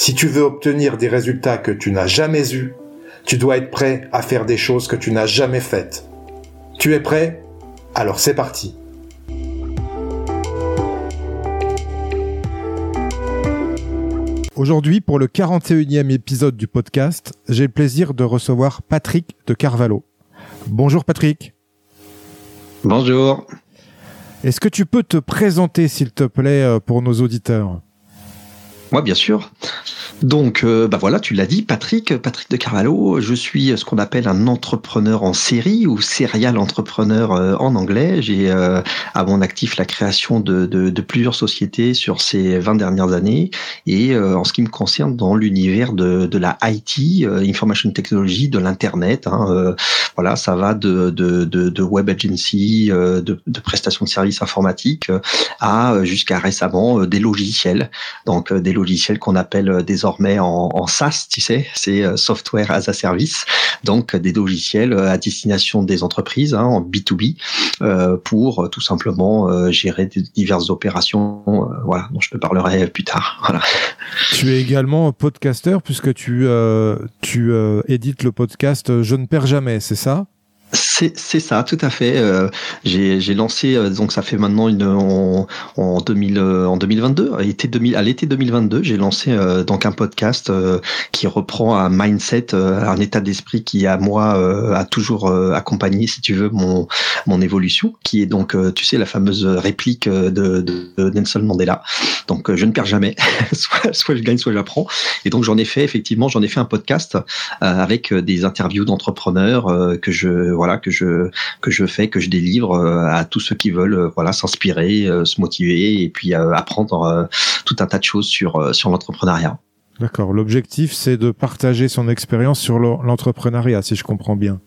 Si tu veux obtenir des résultats que tu n'as jamais eus, tu dois être prêt à faire des choses que tu n'as jamais faites. Tu es prêt? Alors c'est parti. Aujourd'hui, pour le 41e épisode du podcast, j'ai le plaisir de recevoir Patrick de Carvalho. Bonjour Patrick. Bonjour. Est-ce que tu peux te présenter, s'il te plaît, euh, pour nos auditeurs? Moi, bien sûr. Donc, euh, bah voilà, tu l'as dit, Patrick, Patrick de Carvalho. Je suis ce qu'on appelle un entrepreneur en série ou serial entrepreneur euh, en anglais. J'ai euh, à mon actif la création de, plusieurs sociétés sur ces 20 dernières années. Et en ce qui me concerne, dans l'univers de, la IT, Information Technology, de l'Internet, hein, voilà, ça va de, de, web agency, de prestations de services informatiques à jusqu'à récemment des logiciels. Donc, des logiciels qu'on appelle des désormais en, SaaS, tu sais, c'est euh, Software as a Service, donc des logiciels euh, à destination des entreprises hein, en B2B euh, pour tout simplement gérer diverses opérations, voilà, dont je te parlerai plus tard. Tu es également podcasteur puisque tu, tu édites le podcast Je ne perds jamais, c'est ça? C'est ça, tout à fait. Euh, j'ai lancé, euh, donc ça fait maintenant une, en, en, 2000, euh, en 2022, à l'été 2022, j'ai lancé donc un podcast qui reprend un mindset, un état d'esprit qui à moi a toujours accompagné, si tu veux, mon, mon évolution, qui est donc, tu sais, la fameuse réplique de, de, Nelson Mandela. Donc je ne perds jamais, soit, soit je gagne, soit j'apprends. Et donc j'en ai fait effectivement, j'en ai fait un podcast avec des interviews d'entrepreneurs que je voilà que je que je fais, que je délivre euh, à tous ceux qui veulent euh, voilà s'inspirer, euh, se motiver et puis apprendre tout un tas de choses sur sur l'entrepreneuriat. D'accord. L'objectif, c'est de partager son expérience sur l'entrepreneuriat, si je comprends bien.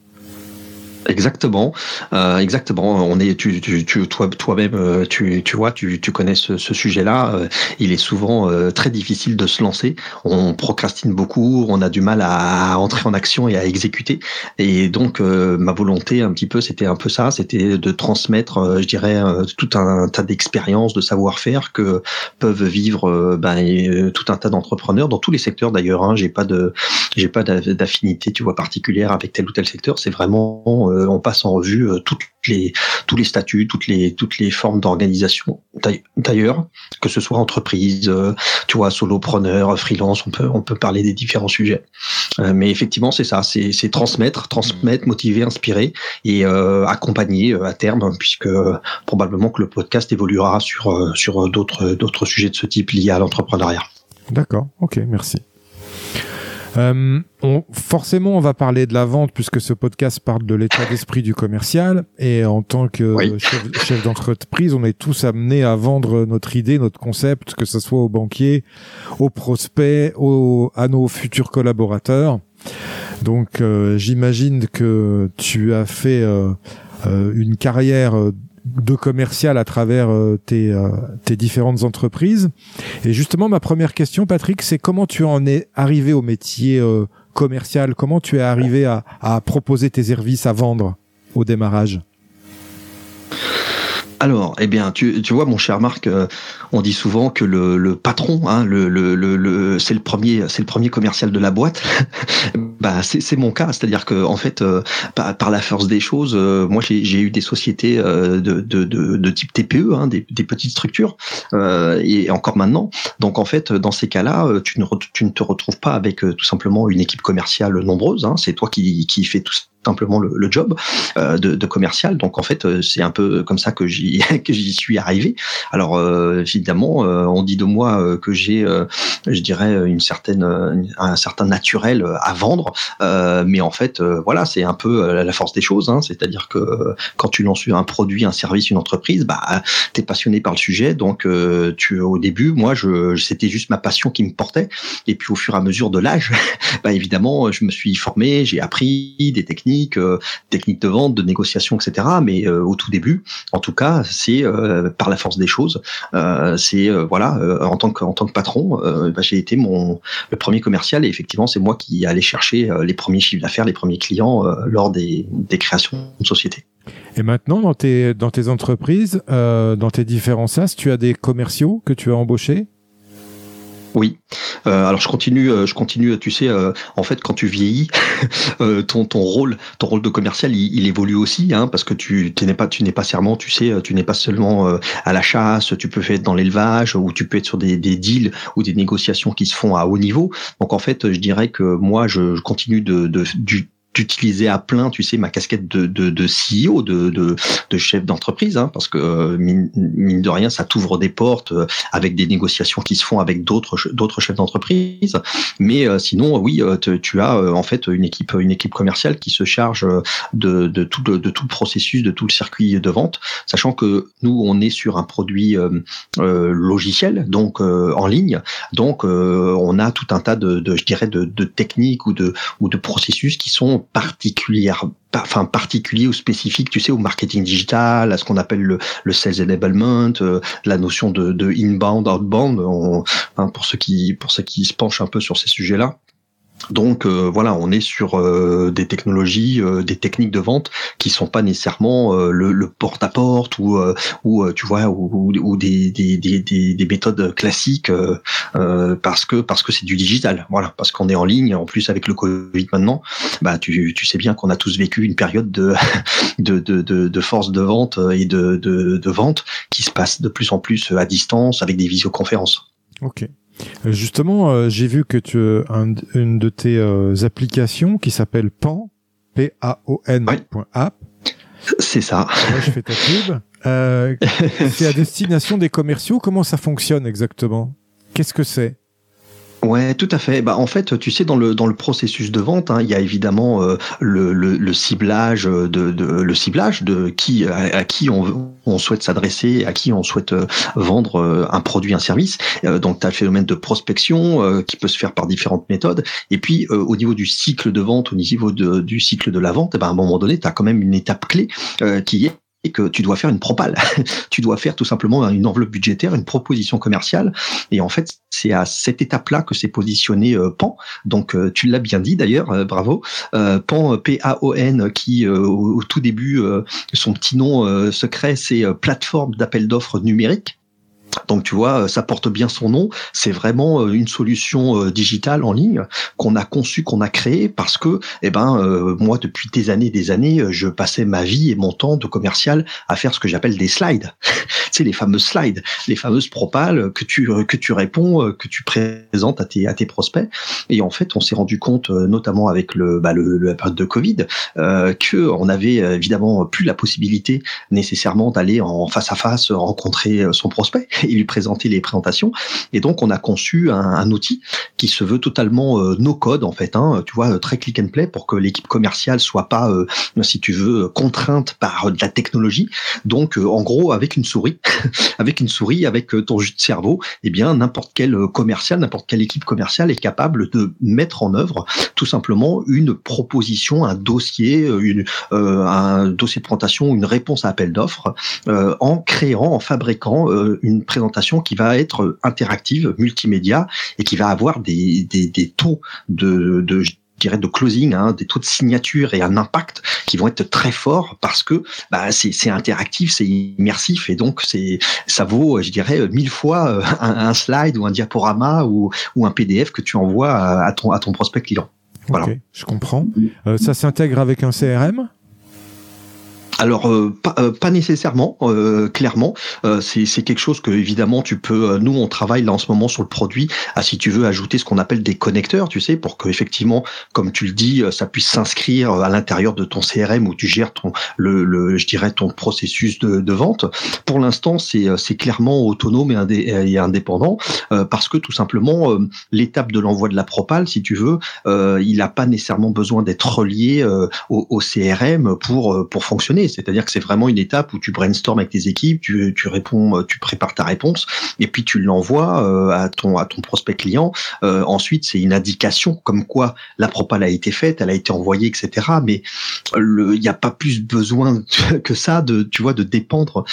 Exactement, euh, exactement. On est, tu, tu, tu toi, toi-même, euh, tu, tu vois, tu, tu connais ce, ce sujet-là. Euh, il est souvent euh, très difficile de se lancer. On procrastine beaucoup, on a du mal à entrer en action et à exécuter. Et donc, ma volonté, un petit peu, c'était un peu ça, c'était de transmettre, je dirais, tout un tas d'expériences, de savoir-faire que peuvent vivre ben, tout un tas d'entrepreneurs dans tous les secteurs d'ailleurs. Hein. J'ai pas de, j'ai pas d'affinité, tu vois, particulière avec tel ou tel secteur. C'est vraiment euh, on passe en revue euh, toutes les, tous les statuts, toutes les, toutes les formes d'organisation. D'ailleurs, que ce soit entreprise, euh, tu vois, solopreneur, freelance, on peut, on peut parler des différents sujets. mais effectivement, c'est ça, c'est transmettre, transmettre, motiver, inspirer et accompagner à terme, puisque probablement que le podcast évoluera sur, sur d'autres sujets de ce type liés à l'entrepreneuriat. D'accord, ok, merci. Euh, on, forcément, on va parler de la vente puisque ce podcast parle de l'état d'esprit du commercial. Et en tant que chef, d'entreprise, on est tous amenés à vendre notre idée, notre concept, que ce soit aux banquiers, aux prospects, aux, à nos futurs collaborateurs. Donc, euh, j'imagine que tu as fait euh, euh une carrière de commercial à travers euh, tes, euh, tes différentes entreprises. Et justement, ma première question, Patrick, c'est comment tu en es arrivé au métier euh, commercial? Comment tu es arrivé à, à proposer tes services à vendre au démarrage? Alors, eh bien, tu, tu, vois, mon cher Marc, on dit souvent que le, le patron, hein, le, le, le c'est le premier, c'est le premier commercial de la boîte. bah, c'est mon cas, c'est-à-dire que en fait, euh, par, la force des choses, euh, moi j'ai eu des sociétés euh, de, de, de, de, type TPE, hein, des, des, petites structures, et encore maintenant. Donc en fait, dans ces cas-là, tu ne, tu ne te retrouves pas avec tout simplement une équipe commerciale nombreuse. Hein, c'est toi qui, qui fais tout simplement le, le job euh, de, de, commercial. Donc en fait, euh, c'est un peu comme ça que j'y suis arrivé. Alors euh, évidemment, on dit de moi que j'ai, je dirais, une certaine un certain naturel à vendre, mais en fait, voilà, c'est un peu la force des choses. Hein. C'est-à-dire que quand tu lances un produit, un service, une entreprise, bah, t'es passionné par le sujet. Donc tu au début, moi, je c'était juste ma passion qui me portait. Et puis au fur et à mesure de l'âge, bah évidemment, je me suis formé, j'ai appris des techniques euh, techniques, de vente, de négociation, etc. Mais euh, au tout début, en tout cas, c'est euh, par la force des choses. c'est voilà, en tant que en tant que patron, bah, j'ai été mon le premier commercial et effectivement, c'est moi qui allais chercher les premiers chiffres d'affaires, les premiers clients lors des, créations de sociétés. Et maintenant, dans tes, entreprises, dans tes différents SaaS, tu as des commerciaux que tu as embauchés? Oui. Euh, alors je continue, euh, je continue. Tu sais, euh, en fait, quand tu vieillis, ton ton rôle, ton rôle de commercial, il, évolue aussi, hein, parce que tu n'es pas, tu n'es pas serment. Tu sais, tu n'es pas seulement à la chasse. Tu peux être dans l'élevage, ou tu peux être sur des, des deals ou des négociations qui se font à haut niveau. Donc en fait, je dirais que moi, je, continue de, de du d'utiliser à plein, tu sais, ma casquette de, de, de CEO, de, de, de chef d'entreprise, hein, parce que euh, mine, de rien, ça t'ouvre des portes euh, avec des négociations qui se font avec d'autres d'autres chefs d'entreprise. Mais euh, sinon, oui, tu as en fait une équipe une équipe commerciale qui se charge de, de tout de, tout le processus, de tout le circuit de vente, sachant que nous, on est sur un produit logiciel, donc en ligne, donc on a tout un tas de, de je dirais, de, de techniques ou de ou de processus qui sont particulière, enfin particulier ou spécifique, tu sais, au marketing digital, à ce qu'on appelle le, le sales enablement, euh, la notion de, de inbound, outbound, hein, pour ceux qui pour ceux qui se penchent un peu sur ces sujets-là. Donc euh, voilà, on est sur euh, des technologies, euh, des techniques de vente qui sont pas nécessairement le, porte-à-porte ou ou tu vois ou, ou des, des, des, des, méthodes classiques parce que parce que c'est du digital. Voilà, parce qu'on est en ligne. En plus avec le Covid maintenant, bah tu, tu sais bien qu'on a tous vécu une période de de, de, de, de force de vente et de, de, de vente qui se passe de plus en plus à distance avec des visioconférences. Ok. Euh, justement, euh, j'ai vu que tu as une de tes euh, applications qui s'appelle PAN, P-A-O-N. App. C'est ça. je fais ta pub. c'est à destination des commerciaux. Comment ça fonctionne exactement? Qu'est-ce que c'est? Ouais, tout à fait. Bah, en fait, tu sais, dans le dans le processus de vente, hein, il y a évidemment euh, le, le, le, ciblage de, de, le ciblage de qui à, qui on, on souhaite s'adresser, à qui on souhaite euh, vendre euh, un produit, un service. donc, tu as le phénomène de prospection qui peut se faire par différentes méthodes. Et puis, au niveau du cycle de vente, au niveau de, du cycle de la vente, eh ben, à un moment donné, tu as quand même une étape clé qui est et que tu dois faire une propale. tu dois faire tout simplement une enveloppe budgétaire, une proposition commerciale. Et en fait, c'est à cette étape-là que s'est positionné euh, PAN. Donc, euh, tu l'as bien dit d'ailleurs, euh, bravo. PAN, P-A-O-N, qui au, tout début, son petit nom secret, c'est plateforme d'appel d'offres numérique. Donc tu vois, ça porte bien son nom. C'est vraiment euh, une solution euh, digitale en ligne qu'on a conçue, qu'on a créée parce que, eh ben, euh, moi depuis des années, des années, je passais ma vie et mon temps de commercial à faire ce que j'appelle des slides. c'est les fameuses slides, les fameuses propales que tu que tu réponds, que tu présentes à tes à tes prospects. Et en fait, on s'est rendu compte, notamment avec le bah, le, la période de Covid, euh, que on avait évidemment plus la possibilité nécessairement d'aller en face à face rencontrer son prospect et lui présenter les présentations. Et donc, on a conçu un, un outil qui se veut totalement euh, no code en fait, hein, tu vois, très click and play pour que l'équipe commerciale soit pas, euh, si tu veux, contrainte par de la technologie. Donc, euh, en gros, avec une souris, avec une souris, avec ton jus de cerveau, eh bien, n'importe quel commercial, n'importe quelle équipe commerciale est capable de mettre en œuvre tout simplement une proposition, un dossier, une, un dossier de présentation, une réponse à appel d'offres, en créant, en fabriquant une présentation qui va être interactive, multimédia, et qui va avoir des, des, des taux de, de dirais de closing, hein, des taux de signature et un impact qui vont être très forts parce que bah, c'est interactif, c'est immersif et donc c'est ça vaut, je dirais, mille fois euh, un, un, slide ou un diaporama ou, ou un PDF que tu envoies à ton, à ton prospect client. Voilà. je comprends. ça s'intègre avec un CRM alors euh, euh, pas, nécessairement, euh, clairement. c'est quelque chose que évidemment tu peux. nous on travaille là en ce moment sur le produit. À si tu veux ajouter ce qu'on appelle des connecteurs, tu sais, pour que effectivement, comme tu le dis, ça puisse s'inscrire à l'intérieur de ton CRM où tu gères ton le, le je dirais ton processus de, de vente. Pour l'instant c'est clairement autonome et, indé, et indépendant parce que tout simplement l'étape de l'envoi de la propale, si tu veux, il n'a pas nécessairement besoin d'être relié au, au CRM pour pour fonctionner. C'est-à-dire que c'est vraiment une étape où tu brainstormes avec tes équipes, tu, réponds, euh, tu prépares ta réponse et puis tu l'envoies euh, à ton à ton prospect client. Euh, ensuite, c'est une indication comme quoi la propale a été faite, elle a été envoyée, etc. Mais il n'y a pas plus besoin que ça de tu de dépendre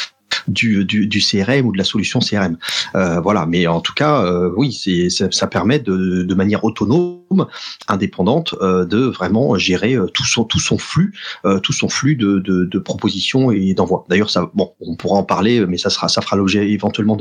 du, du, du, CRM ou de la solution CRM. Euh, voilà, mais en tout cas, euh, oui, ça, ça, permet de, de manière autonome, indépendante, euh, de vraiment gérer euh, tout son tout son flux, euh, tout son flux de, de, de propositions et d'envois. D'ailleurs, ça, bon, on pourra en parler, mais ça sera ça fera l'objet éventuellement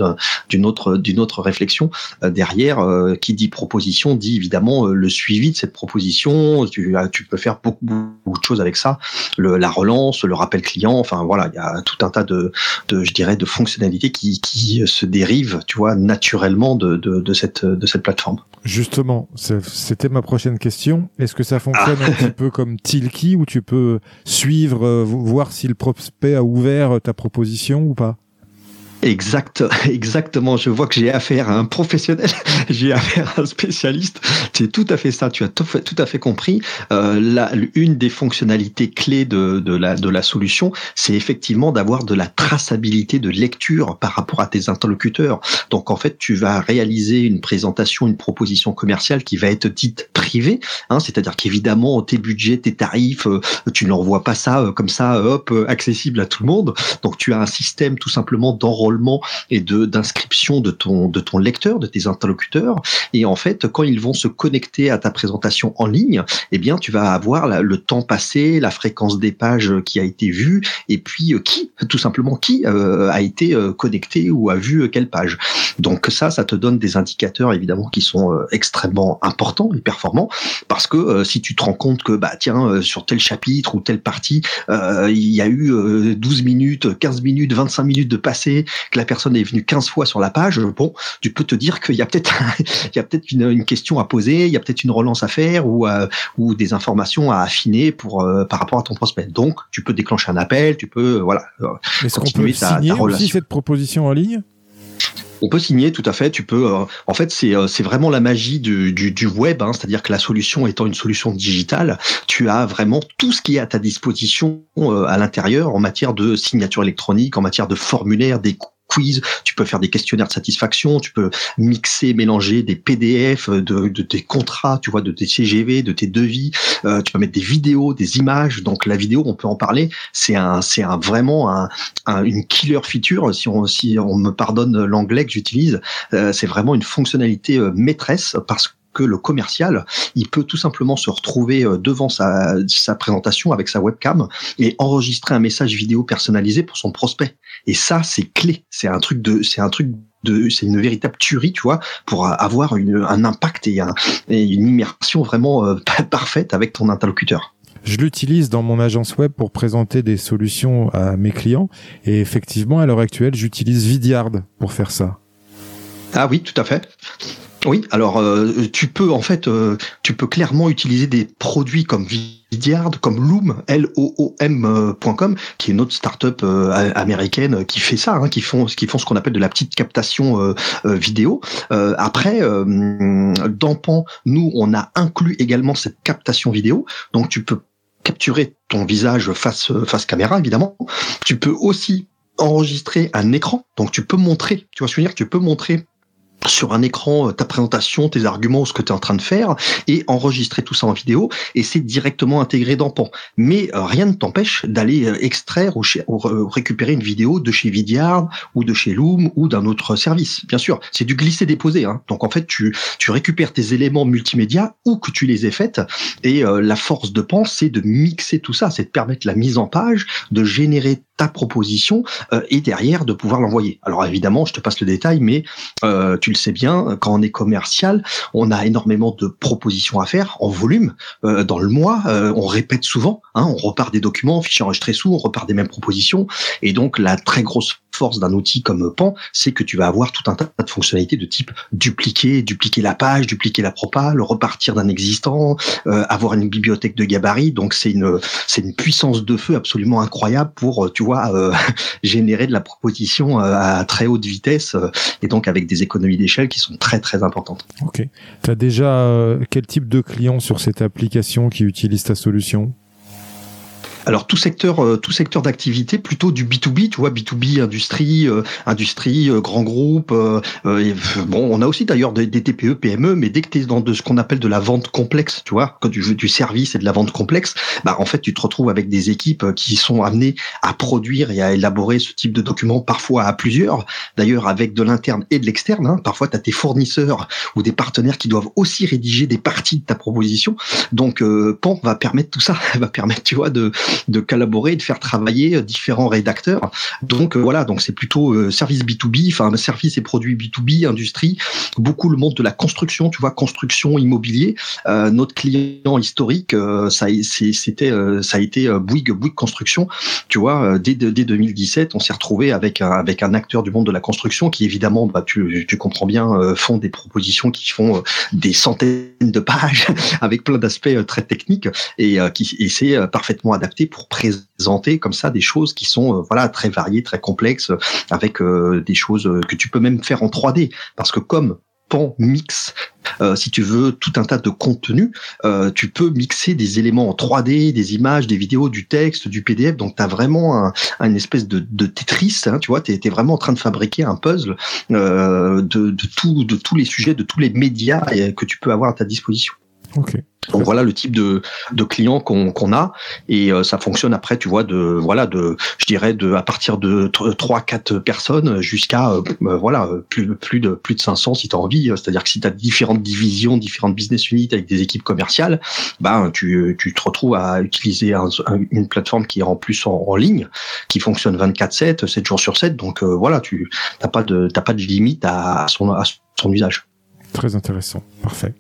d'une autre d'une autre réflexion derrière. qui dit proposition dit évidemment le suivi de cette proposition. Tu, tu peux faire beaucoup, beaucoup de choses avec ça, le, la relance, le rappel client. Enfin voilà, il y a tout un tas de, de je dirais, de fonctionnalités qui, qui se dérivent, tu vois, naturellement de, de, de cette, de cette plateforme. Justement, c'était ma prochaine question. Est-ce que ça fonctionne un petit peu comme Tilki où tu peux suivre, euh, voir si le prospect a ouvert ta proposition ou pas? Exact, exactement. Je vois que j'ai affaire à un professionnel, j'ai affaire à un spécialiste. C'est tout à fait ça. Tu as tout, tout à fait compris. Euh, la, une des fonctionnalités clés de, de, la, de la solution, c'est effectivement d'avoir de la traçabilité de lecture par rapport à tes interlocuteurs. Donc en fait, tu vas réaliser une présentation, une proposition commerciale qui va être dite privée. Hein, C'est-à-dire qu'évidemment, tes budgets, tes tarifs, euh, tu n'envoies pas ça euh, comme ça, hop, accessible à tout le monde. Donc tu as un système tout simplement et de d'inscription de ton de ton lecteur, de tes interlocuteurs. Et en fait, quand ils vont se connecter à ta présentation en ligne, eh bien, tu vas avoir le temps passé, la fréquence des pages qui a été vue, et puis euh, qui, tout simplement, qui euh, a été euh, connecté ou a vu quelle page. Donc ça, ça te donne des indicateurs évidemment qui sont extrêmement importants et performants, parce que si tu te rends compte que bah tiens sur tel chapitre ou telle partie, il y a eu 12 minutes, 15 minutes, 25 minutes de passé, que la personne est venue 15 fois sur la page, bon, tu peux te dire qu'il y a peut-être il y a peut-être une, question à poser, il y a peut-être une relance à faire ou euh, ou des informations à affiner pour euh, par rapport à ton prospect. Donc, tu peux déclencher un appel, tu peux euh, voilà. Est-ce qu'on peut signer aussi cette proposition en ligne? On peut signer, tout à fait. Tu peux. en fait, c'est c'est vraiment la magie du, du, du web, hein, c'est-à-dire que la solution étant une solution digitale, tu as vraiment tout ce qui est à ta disposition à l'intérieur en matière de signature électronique, en matière de formulaire, des quiz, tu peux faire des questionnaires de satisfaction, tu peux mixer, mélanger des PDF de, de tes contrats, tu vois, de tes CGV, de tes devis, euh, tu peux mettre des vidéos, des images. Donc la vidéo, on peut en parler. C'est un, c'est un vraiment un, une killer feature. Si on, si on me pardonne l'anglais que j'utilise, euh, c'est vraiment une fonctionnalité euh, maîtresse parce que le commercial, il peut tout simplement se retrouver euh, devant sa, sa présentation avec sa webcam et enregistrer un message vidéo personnalisé pour son prospect. Et ça, c'est clé. C'est un truc de, c'est un truc de, c'est une véritable tuerie, tu vois, pour avoir une, un impact et, une immersion vraiment euh, parfaite avec ton interlocuteur. Je l'utilise dans mon agence web pour présenter des solutions à mes clients et effectivement, à l'heure actuelle, j'utilise Vidyard pour faire ça. Ah oui, tout à fait. Oui, alors euh, tu peux en fait, euh, tu peux clairement utiliser des produits comme Vidyard, comme Loom, L O O M.com, qui est une autre startup euh, américaine qui fait ça, hein, qui font, font ce qu'on appelle de la petite captation vidéo. après, dans Pan, nous, on a inclus également cette captation vidéo, donc tu peux capturer ton visage face face caméra évidemment. Tu peux aussi enregistrer un écran, donc tu peux montrer, tu vois ce tu peux montrer sur un écran euh, ta présentation, tes arguments, ce que tu es en train de faire, et enregistrer tout ça en vidéo, et c'est directement intégré dans Pan. Mais euh, rien ne t'empêche d'aller euh, extraire ou, récupérer une vidéo de chez Vidyard ou de chez Loom ou d'un autre service. Bien sûr, c'est du glisser-déposer. Hein. Donc en fait, tu, tu récupères tes éléments multimédia ou que tu les aies faites, et la force de Pan, c'est de mixer tout ça, c'est de permettre la mise en page, de générer ta proposition et derrière de pouvoir l'envoyer. Alors évidemment, je te passe le détail, mais tu sais bien, quand on est commercial, on a énormément de propositions à faire en volume euh, dans le mois. Euh, on répète souvent, hein, on repart des documents, fichiers enregistrés sous, on repart des mêmes propositions. Et donc la très grosse force d'un outil comme Pan, c'est que tu vas avoir tout un tas de fonctionnalités de type dupliquer, dupliquer la page, dupliquer la propale, repartir d'un existant, euh, avoir une bibliothèque de gabarit. Donc c'est une c'est une puissance de feu absolument incroyable pour tu vois générer de la proposition à très haute vitesse et donc avec des économies d'échelle qui sont très très importantes. Ok. Tu as déjà quel type de clients sur cette application qui utilise ta solution? Alors tout secteur, euh, tout secteur d'activité, plutôt du B2B, tu vois, B2B, industrie, euh, industrie, euh, grand groupe. bon, on a aussi d'ailleurs des, TPE, PME, mais dès que tu es dans de ce qu'on appelle de la vente complexe, tu vois, quand tu du service et de la vente complexe, bah en fait tu te retrouves avec des équipes qui sont amenées à produire et à élaborer ce type de documents, parfois à plusieurs, d'ailleurs avec de l'interne et de l'externe. Hein. Parfois tu as tes fournisseurs ou des partenaires qui doivent aussi rédiger des parties de ta proposition. Donc Pan va permettre tout ça, va permettre, tu vois, de de collaborer, de faire travailler euh, différents rédacteurs. Donc euh, voilà, donc c'est plutôt euh, service B2B, enfin service et produits B2B, industrie, beaucoup le monde de la construction, tu vois, construction, immobilier. notre client historique, ça c'était ça a été Bouygues, Bouygues Construction, tu vois, dès, dès 2017, on s'est retrouvé avec un, avec un acteur du monde de la construction qui évidemment, bah, tu, tu comprends bien, font des propositions qui font des centaines de pages avec plein d'aspects très techniques et qui et c'est parfaitement adapté pour présenter comme ça des choses qui sont euh, voilà très variées, très complexes, avec euh, des choses que tu peux même faire en 3D, parce que comme Pan mix, euh, si tu veux, tout un tas de contenus. tu peux mixer des éléments en 3D, des images, des vidéos, du texte, du PDF. Donc, tu as vraiment un, espèce de, de Tetris. Hein, tu vois, tu es, vraiment en train de fabriquer un puzzle de, de, de tous les sujets, de tous les médias que tu peux avoir à ta disposition. Donc voilà le type de, de client qu'on a et euh, ça fonctionne après tu vois de voilà de je dirais de à partir de 3 4 personnes jusqu'à euh, euh, voilà plus plus de plus de 500 si tu as envie c'est-à-dire que si tu as différentes divisions différentes business units avec des équipes commerciales ben tu, tu te retrouves à utiliser une plateforme qui est en plus en, ligne qui fonctionne 24 7 7 jours sur 7 donc voilà tu t'as pas de t'as pas de limite à son à son usage. Très intéressant. Parfait.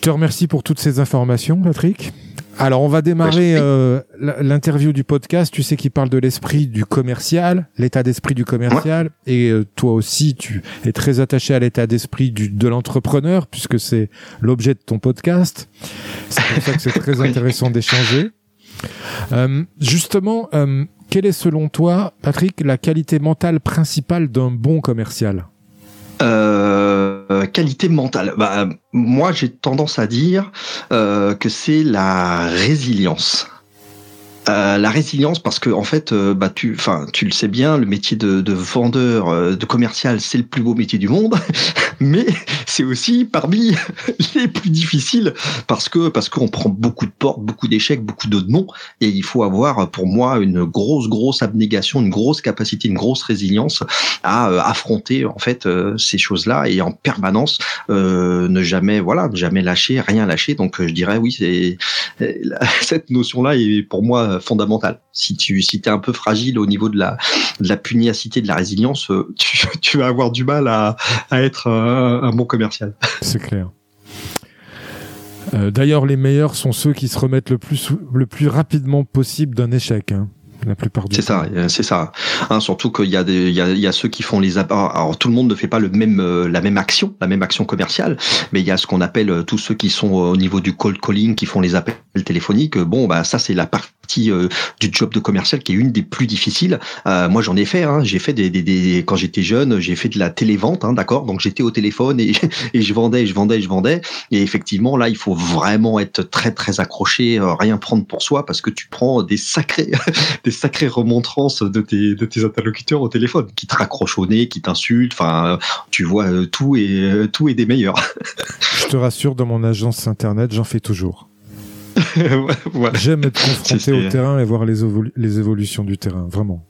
Je te remercie pour toutes ces informations, Patrick. Alors, on va démarrer euh, l'interview du podcast. Tu sais qu'il parle de l'esprit du commercial, l'état d'esprit du commercial. Et euh, toi aussi, tu es très attaché à l'état d'esprit de l'entrepreneur, puisque c'est l'objet de ton podcast. C'est pour ça que c'est très intéressant d'échanger. Euh, justement, quelle est selon toi, Patrick, la qualité mentale principale d'un bon commercial? Euh, qualité mentale. Bah, moi, j'ai tendance à dire euh, que c'est la résilience. Euh, la résilience parce que en fait euh, bah tu enfin tu le sais bien le métier de, de vendeur euh, de commercial c'est le plus beau métier du monde mais c'est aussi parmi les plus difficiles parce que parce qu'on prend beaucoup de portes beaucoup d'échecs beaucoup de non et il faut avoir pour moi une grosse grosse abnégation une grosse capacité une grosse résilience à affronter en fait ces choses là et en permanence ne jamais voilà ne jamais lâcher rien lâcher. Donc je dirais oui c'est cette notion là est pour moi euh, fondamental. Si tu si es un peu fragile au niveau de la, de la pugnacité, de la résilience, euh, tu, tu vas avoir du mal à, à être un, bon commercial. C'est clair. Euh, d'ailleurs, les meilleurs sont ceux qui se remettent le plus, le plus rapidement possible d'un échec. Hein la plupart du C'est ça, c'est ça. Hein, surtout qu'il y a des, il y a, il y a ceux qui font les alors tout le monde ne fait pas le même, euh, la même action, la même action commerciale, mais il y a ce qu'on appelle euh, tous ceux qui sont au niveau du cold calling, qui font les appels téléphoniques. Bon, bah ça c'est la partie euh, du job de commercial qui est une des plus difficiles. moi j'en ai fait, hein, j'ai fait des, des, des quand j'étais jeune, j'ai fait de la télévente, hein, d'accord. Donc j'étais au téléphone et, je vendais, je vendais, je vendais. Et effectivement là, il faut vraiment être très très accroché, rien prendre pour soi parce que tu prends des sacrés sacrées remontrances de tes, interlocuteurs au téléphone, qui te raccrochent au nez, qui t'insultent, enfin, tu vois, euh, tout et euh, tout est des meilleurs. Je te rassure, dans mon agence internet, j'en fais toujours. J'aime être confronté au terrain et voir les, les évolutions du terrain, vraiment.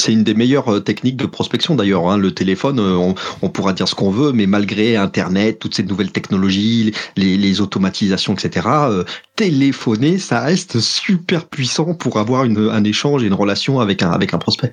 C'est une des meilleures euh, techniques de prospection d'ailleurs. Hein. Le téléphone, euh, on, pourra dire ce qu'on veut, mais malgré Internet, toutes ces nouvelles technologies, les, automatisations, etc., euh, téléphoner, ça reste super puissant pour avoir un échange et une relation avec un, avec un prospect.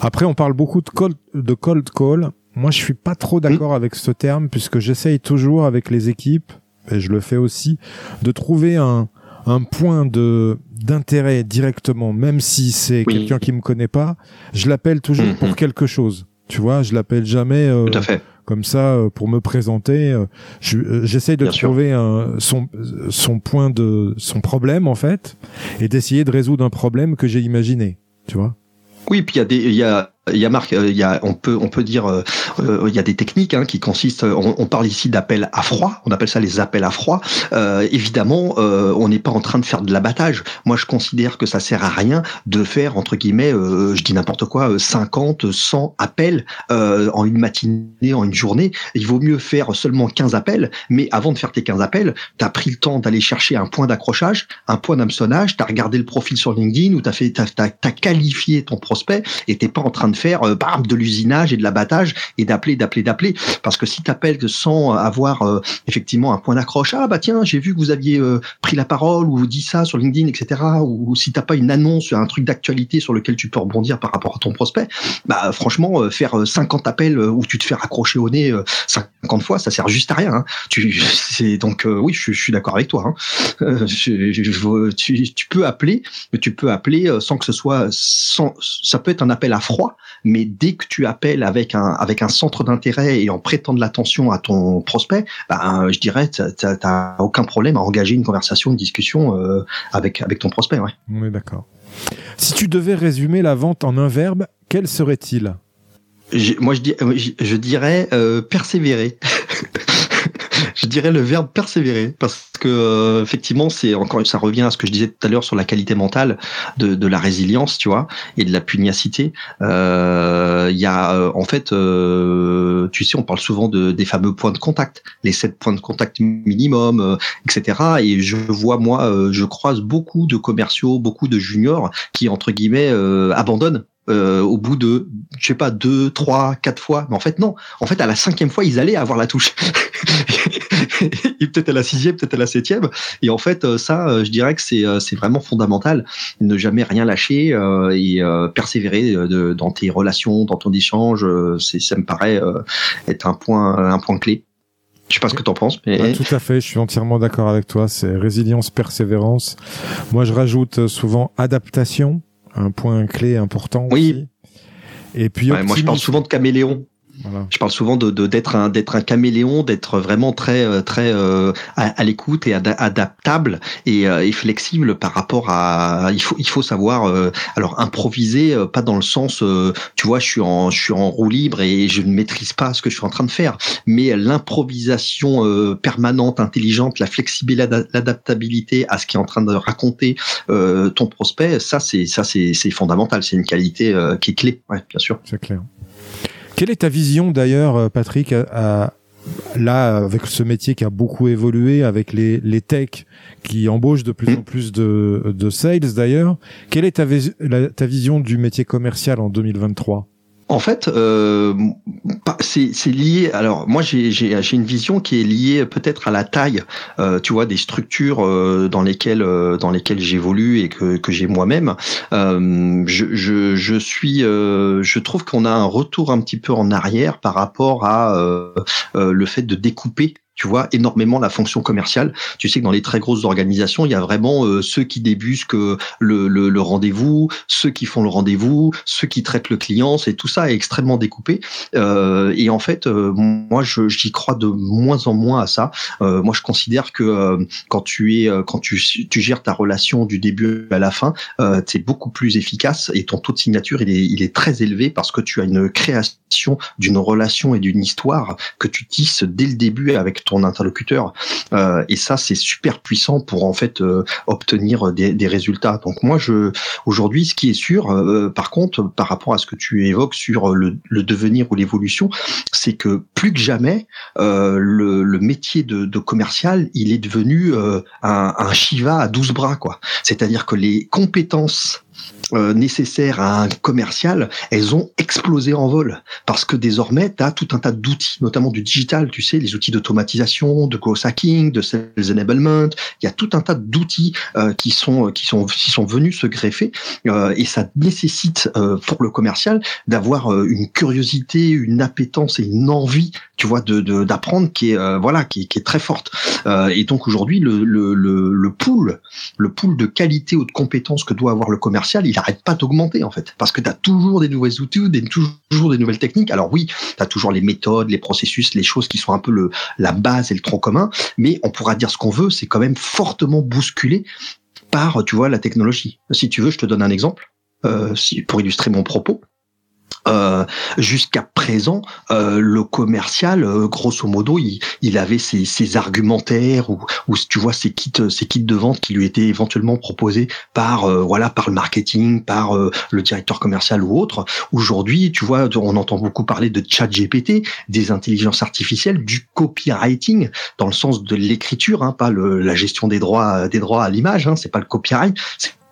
Après, on parle beaucoup de cold, de cold call. moi, je suis pas trop d'accord avec ce terme puisque j'essaye toujours avec les équipes et je le fais aussi de trouver un, un point de d'intérêt directement, même si c'est quelqu'un qui me connaît pas, je l'appelle toujours pour quelque chose. Tu vois, je l'appelle jamais euh, Tout à fait. comme ça euh, pour me présenter. Euh, j'essaye de trouver un, son son point de son problème en fait et d'essayer de résoudre un problème que j'ai imaginé. Tu vois. Oui, puis il y a des il y a il y a Marc, euh, y a, on peut, on peut dire, euh, euh, il y a des techniques hein, qui consistent. On, parle ici d'appels à froid. On appelle ça les appels à froid. évidemment, on n'est pas en train de faire de l'abattage. Moi, je considère que ça sert à rien de faire entre guillemets, je dis n'importe quoi, 50, 100 appels en une matinée, en une journée. Il vaut mieux faire seulement 15 appels. Mais avant de faire tes 15 appels, tu as pris le temps d'aller chercher un point d'accrochage, un point d'hameçonnage. Tu as regardé le profil sur LinkedIn ou tu as fait, t'as, as, qualifié ton prospect et t'es pas en train de faire euh, de l'usinage et de l'abattage et d'appeler, d'appeler, d'appeler. Parce que si tu appelles sans avoir euh, effectivement un point d'accroche, ah bah tiens, j'ai vu que vous aviez euh, pris la parole ou dit ça sur LinkedIn, etc. Ou, si t'as pas une annonce, un truc d'actualité sur lequel tu peux rebondir par rapport à ton prospect, bah franchement, faire 50 appels où tu te fais raccrocher au nez 50 fois, ça sert juste à rien. Hein. Tu, c'est donc oui, je, suis d'accord avec toi. Hein. tu, tu, peux appeler, mais tu peux appeler sans que ce soit sans, ça peut être un appel à froid, mais dès que tu appelles avec un avec un centre d'intérêt et en prêtant de l'attention à ton prospect, ben, je dirais t'as aucun problème à engager une conversation, une discussion euh, avec avec ton prospect. Ouais. Oui, d'accord. Si tu devais résumer la vente en un verbe, quel serait-il? Moi, je, dis, je dirais euh, persévérer. dirais le verbe persévérer parce que euh, effectivement c'est encore ça revient à ce que je disais tout à l'heure sur la qualité mentale de, de, la résilience tu vois et de la pugnacité. Euh, il y a euh, en fait tu sais on parle souvent de, des fameux points de contact les sept points de contact minimum etc et je vois moi je croise beaucoup de commerciaux beaucoup de juniors qui entre guillemets abandonnent euh, au bout de, je sais pas, deux, trois, quatre fois. Mais en fait, non. En fait, à la cinquième fois, ils allaient avoir la touche. peut-être à la sixième, peut-être à la septième. Et en fait, euh, ça, euh, je dirais que c'est c'est vraiment fondamental. Ne jamais rien lâcher et persévérer dans tes relations, dans ton échange. c'est ça me paraît être un point un point clé. Je sais pas ce que tu en penses, tout à fait, je suis entièrement d'accord avec toi. C'est résilience, persévérance. Moi, je rajoute souvent adaptation un point clé important. Oui. Aussi. Et puis, moi, je parle souvent de caméléon. Je parle souvent de d'être un d'être un caméléon, d'être vraiment très euh, très euh, à, l'écoute et adaptable et, euh, et, flexible par rapport à il faut il faut savoir alors improviser pas dans le sens tu vois je suis en je suis en roue libre et je ne maîtrise pas ce que je suis en train de faire mais l'improvisation permanente intelligente la flexibilité l'adaptabilité à ce qui est en train de raconter ton prospect ça c'est ça c'est c'est fondamental c'est une qualité qui est clé ouais bien sûr. C'est clair quelle est ta vision d'ailleurs, euh, Patrick, à, là, avec ce métier qui a beaucoup évolué, avec les, les techs qui embauchent de plus en plus de, de sales d'ailleurs, quelle est ta, ta vision du métier commercial en 2023 en fait, euh, c'est lié. Alors, moi, j'ai une vision qui est liée peut-être à la taille, euh, tu vois, des structures euh, dans lesquelles euh, dans lesquelles j'évolue et que, que j'ai moi-même. Euh, je, je, je, suis, je trouve qu'on a un retour un petit peu en arrière par rapport à le fait de découper tu vois, énormément la fonction commerciale. Tu sais que dans les très grosses organisations, il y a vraiment euh, ceux qui débusquent le, le, le rendez-vous, ceux qui font le rendez-vous, ceux qui traitent le client. C'est tout ça est extrêmement découpé. Euh, et en fait, euh, moi, j'y crois de moins en moins à ça. Euh, moi, je considère que quand tu es, quand tu, tu gères ta relation du début à la fin, c'est beaucoup plus efficace et ton taux de signature il est, il est très élevé parce que tu as une création d'une relation et d'une histoire que tu tisses dès le début avec ton interlocuteur. Euh, et ça, c'est super puissant pour en fait euh, obtenir des, résultats. Donc moi, je aujourd'hui, ce qui est sûr, euh, par contre, par rapport à ce que tu évoques sur le, devenir ou l'évolution, c'est que plus que jamais, le, métier de, de, commercial, il est devenu un, un Shiva à 12 bras, quoi. C'est-à-dire que les compétences euh, nécessaires à un commercial, elles ont explosé en vol parce que désormais, tu as tout un tas d'outils, notamment du digital, tu sais, les outils d'automatisation, de growth hacking, de sales enablement. Il y a tout un tas d'outils euh, qui sont qui sont qui sont venus se greffer euh, et ça nécessite pour le commercial d'avoir une curiosité, une appétence et une envie, tu vois, de d'apprendre qui est voilà qui, qui, est très forte. et donc aujourd'hui, le, le, le, le pool, le pool de qualité ou de compétences que doit avoir le commercial, n'arrête pas d'augmenter en fait, parce que tu as toujours des nouveaux outils, des, toujours des nouvelles techniques. Alors oui, tu as toujours les méthodes, les processus, les choses qui sont un peu la base et le tronc commun, mais on pourra dire ce qu'on veut, c'est quand même fortement bousculé par, tu vois, la technologie. Si tu veux, je te donne un exemple euh, pour illustrer mon propos. Euh, jusqu'à présent, euh, le commercial, euh, grosso modo, il, il avait ses, ses, argumentaires ou, ou tu vois ses kits, ses kits de vente qui lui étaient éventuellement proposés par voilà par le marketing, par le directeur commercial ou autre. Aujourd'hui, tu vois, on entend beaucoup parler de chat GPT, des intelligences artificielles, du copywriting dans le sens de l'écriture, hein, pas le, la gestion des droits des droits à l'image. Hein, c'est pas le copyright,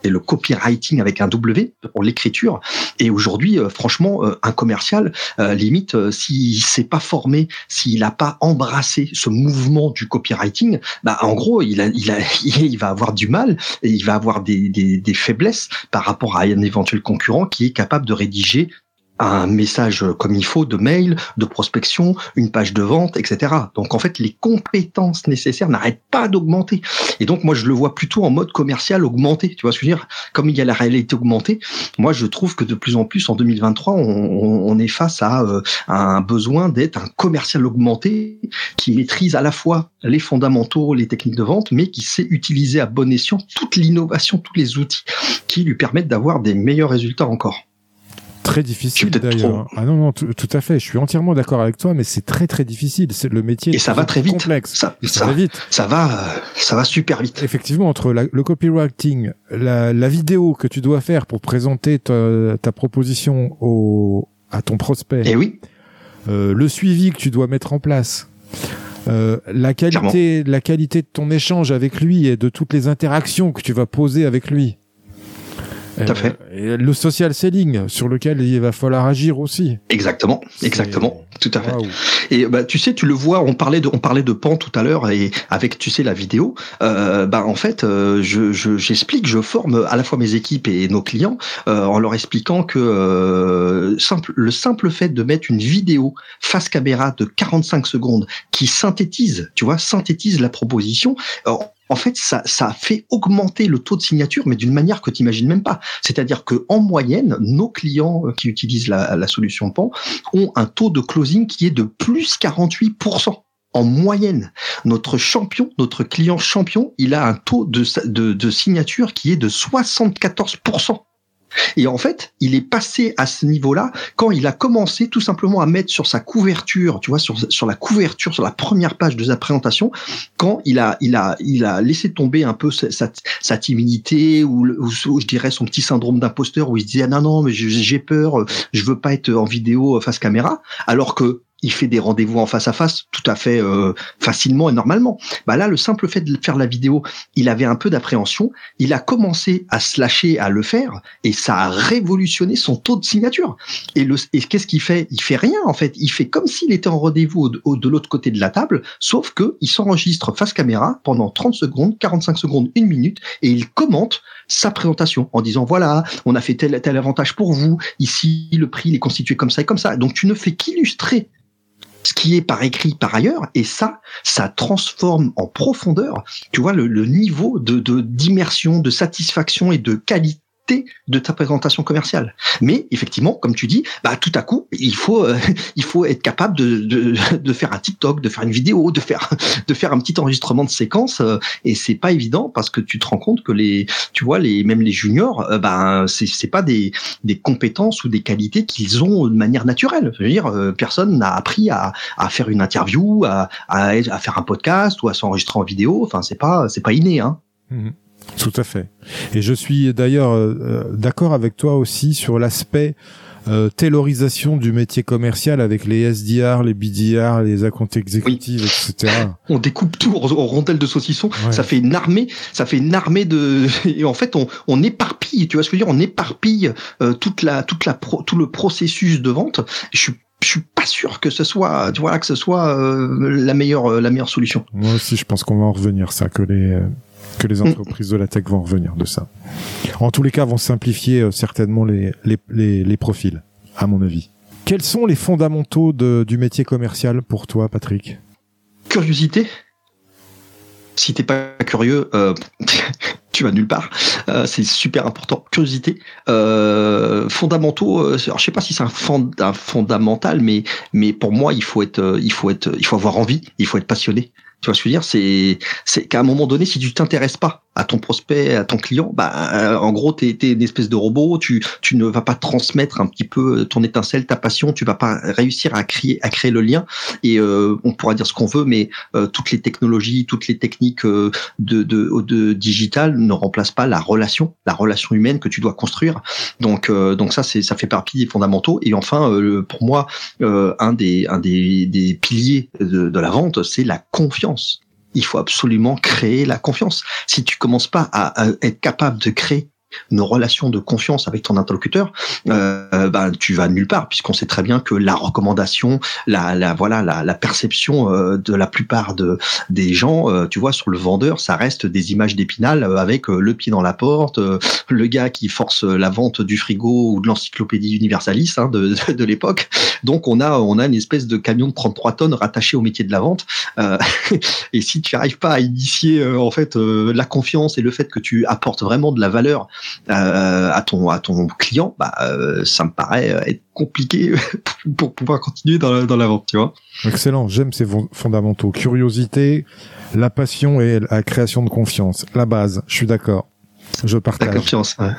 le copywriting avec un W pour l'écriture. Et aujourd'hui, euh, franchement, euh, un commercial, euh, limite, s'il s'est pas formé, s'il n'a pas embrassé ce mouvement du copywriting, bah en gros, il, a, il, a, il va avoir du mal et il va avoir des, des, des faiblesses par rapport à un éventuel concurrent qui est capable de rédiger un message comme il faut de mail, de prospection, une page de vente, etc. Donc en fait, les compétences nécessaires n'arrêtent pas d'augmenter. Et donc moi, je le vois plutôt en mode commercial augmenté. Tu vois ce que je veux dire? Comme il y a la réalité augmentée, moi je trouve que de plus en plus en 2023, on, est face euh, à un besoin d'être un commercial augmenté qui maîtrise à la fois les fondamentaux, les techniques de vente, mais qui sait utiliser à bon escient toute l'innovation, tous les outils qui lui permettent d'avoir des meilleurs résultats encore très difficile d'ailleurs. Ah non, non, tout, à fait. Je suis entièrement d'accord avec toi, mais c'est très très difficile. C'est le métier. Et ça va très vite. Complexe. Ça, ça, va vite. Ça va, ça va super vite. Effectivement, entre le copywriting, la, la, vidéo que tu dois faire pour présenter ta, ta proposition au, à ton prospect. Et eh oui. Euh, le suivi que tu dois mettre en place. Euh, la qualité, la qualité de ton échange avec lui et de toutes les interactions que tu vas poser avec lui. Tout à fait. Et le social selling sur lequel il va falloir agir aussi. Exactement, exactement, tout à fait. Et bah tu sais, tu le vois, on parlait de on parlait de pan tout à l'heure et avec tu sais la vidéo, euh, bah en fait, euh, je j'explique, je, forme à la fois mes équipes et nos clients euh, en leur expliquant que euh, simple le simple fait de mettre une vidéo face caméra de 45 secondes qui synthétise, tu vois, synthétise la proposition en fait, ça, fait augmenter le taux de signature, mais d'une manière que tu n'imagines même pas. C'est-à-dire que en moyenne, nos clients euh, qui utilisent la, la solution PAN ont un taux de closing qui est de plus 48% en moyenne. Notre champion, notre client champion, il a un taux de, de, de signature qui est de 74%. Et en fait, il est passé à ce niveau-là quand il a commencé tout simplement à mettre sur sa couverture, tu vois, sur, sur la couverture, sur la première page de sa présentation, quand il a, il a, il a laissé tomber un peu sa, timidité ou, ou, je dirais son petit syndrome d'imposteur où il se disait ah non non mais j'ai peur, je veux pas être en vidéo face caméra, alors que il fait des rendez-vous en face à face tout à fait euh, facilement et normalement. Bah là, le simple fait de faire la vidéo, il avait un peu d'appréhension. Il a commencé à se lâcher à le faire et ça a révolutionné son taux de signature. Et, le, et qu'est-ce qu'il fait? Il fait rien en fait. Il fait comme s'il était en rendez-vous au, de l'autre côté de la table, sauf que il s'enregistre face caméra pendant 30 secondes, 45 secondes, une minute et il commente sa présentation en disant voilà, on a fait tel tel avantage pour vous. Ici, le prix il est constitué comme ça et comme ça. Donc tu ne fais qu'illustrer ce qui est par écrit par ailleurs, et ça, ça transforme en profondeur, tu vois, le, niveau de d'immersion, de satisfaction et de qualité de ta présentation commerciale. Mais effectivement, comme tu dis, bah tout à coup, il faut euh, il faut être capable de, de, de, faire un TikTok, de faire une vidéo, de faire de faire un petit enregistrement de séquence euh, et c'est pas évident parce que tu te rends compte que les tu vois les même les juniors euh, ben c'est c'est pas des des compétences ou des qualités qu'ils ont de manière naturelle. Je veux dire personne n'a appris à, à faire une interview, à, à, à faire un podcast ou à s'enregistrer en vidéo, enfin c'est pas c'est pas inné hein. Mmh. Tout à fait. Et je suis d'ailleurs euh, d'accord avec toi aussi sur l'aspect euh, taylorisation du métier commercial avec les SDR, les BDR, les accounts exécutifs, etc. On découpe tout en, rondelles de saucisson. Ça fait une armée, ça fait une armée de. Et en fait, on, on éparpille. Tu vois ce que je veux dire? On éparpille euh, toute la, toute la, tout le processus de vente. Je suis je suis pas sûr que ce soit, tu vois, que ce soit euh, la meilleure, la meilleure solution. Moi aussi, je pense qu'on va en revenir, ça, que les, que les entreprises de la tech vont revenir de ça. En tous les cas, vont simplifier euh, certainement les, les, les, profils, à mon avis. Quels sont les fondamentaux de, du métier commercial pour toi, Patrick? Curiosité. Si t'es pas curieux, euh, tu vas nulle part. Euh, c'est super important. Curiosité, euh, fondamentaux. Euh, alors, je sais pas si c'est un, un, fondamental, mais mais pour moi, il faut être, il faut être, il faut avoir envie, il faut être passionné. Tu vois je veux dire? C'est c'est qu'à un moment donné, si tu t'intéresses pas à ton prospect, à ton client, bah euh, en gros, tu es, une espèce de robot. Tu tu ne vas pas transmettre un petit peu ton étincelle, ta passion. Tu vas pas réussir à créer à créer le lien. Et euh, on pourra dire ce qu'on veut, mais euh, toutes les technologies, toutes les techniques de de, de digital ne remplacent pas la relation, la relation humaine que tu dois construire. Donc donc ça c'est ça fait partie des fondamentaux. Et enfin, pour moi, un des un des, des piliers de, de la vente, c'est la confiance il faut absolument créer la confiance. Si tu commences pas à, être capable de créer une relation de confiance avec ton interlocuteur, euh, ben tu vas nulle part puisqu'on sait très bien que la recommandation, la, la voilà la, la perception euh, de la plupart de des gens, euh, tu vois sur le vendeur, ça reste des images d'épinal euh, avec le pied dans la porte, le gars qui force la vente du frigo ou de l'encyclopédie universalis hein, de, de, l'époque. Donc on a on a une espèce de camion de 33 tonnes rattaché au métier de la vente. et si tu n'arrives pas à initier en fait la confiance et le fait que tu apportes vraiment de la valeur euh, à ton à ton client, bah euh, ça me paraît être compliqué pour pouvoir continuer dans dans la vente, tu vois. Excellent, j'aime ces fondamentaux, curiosité, la passion et la création de confiance, la base. Je suis d'accord. Je partage. La confiance. Ouais.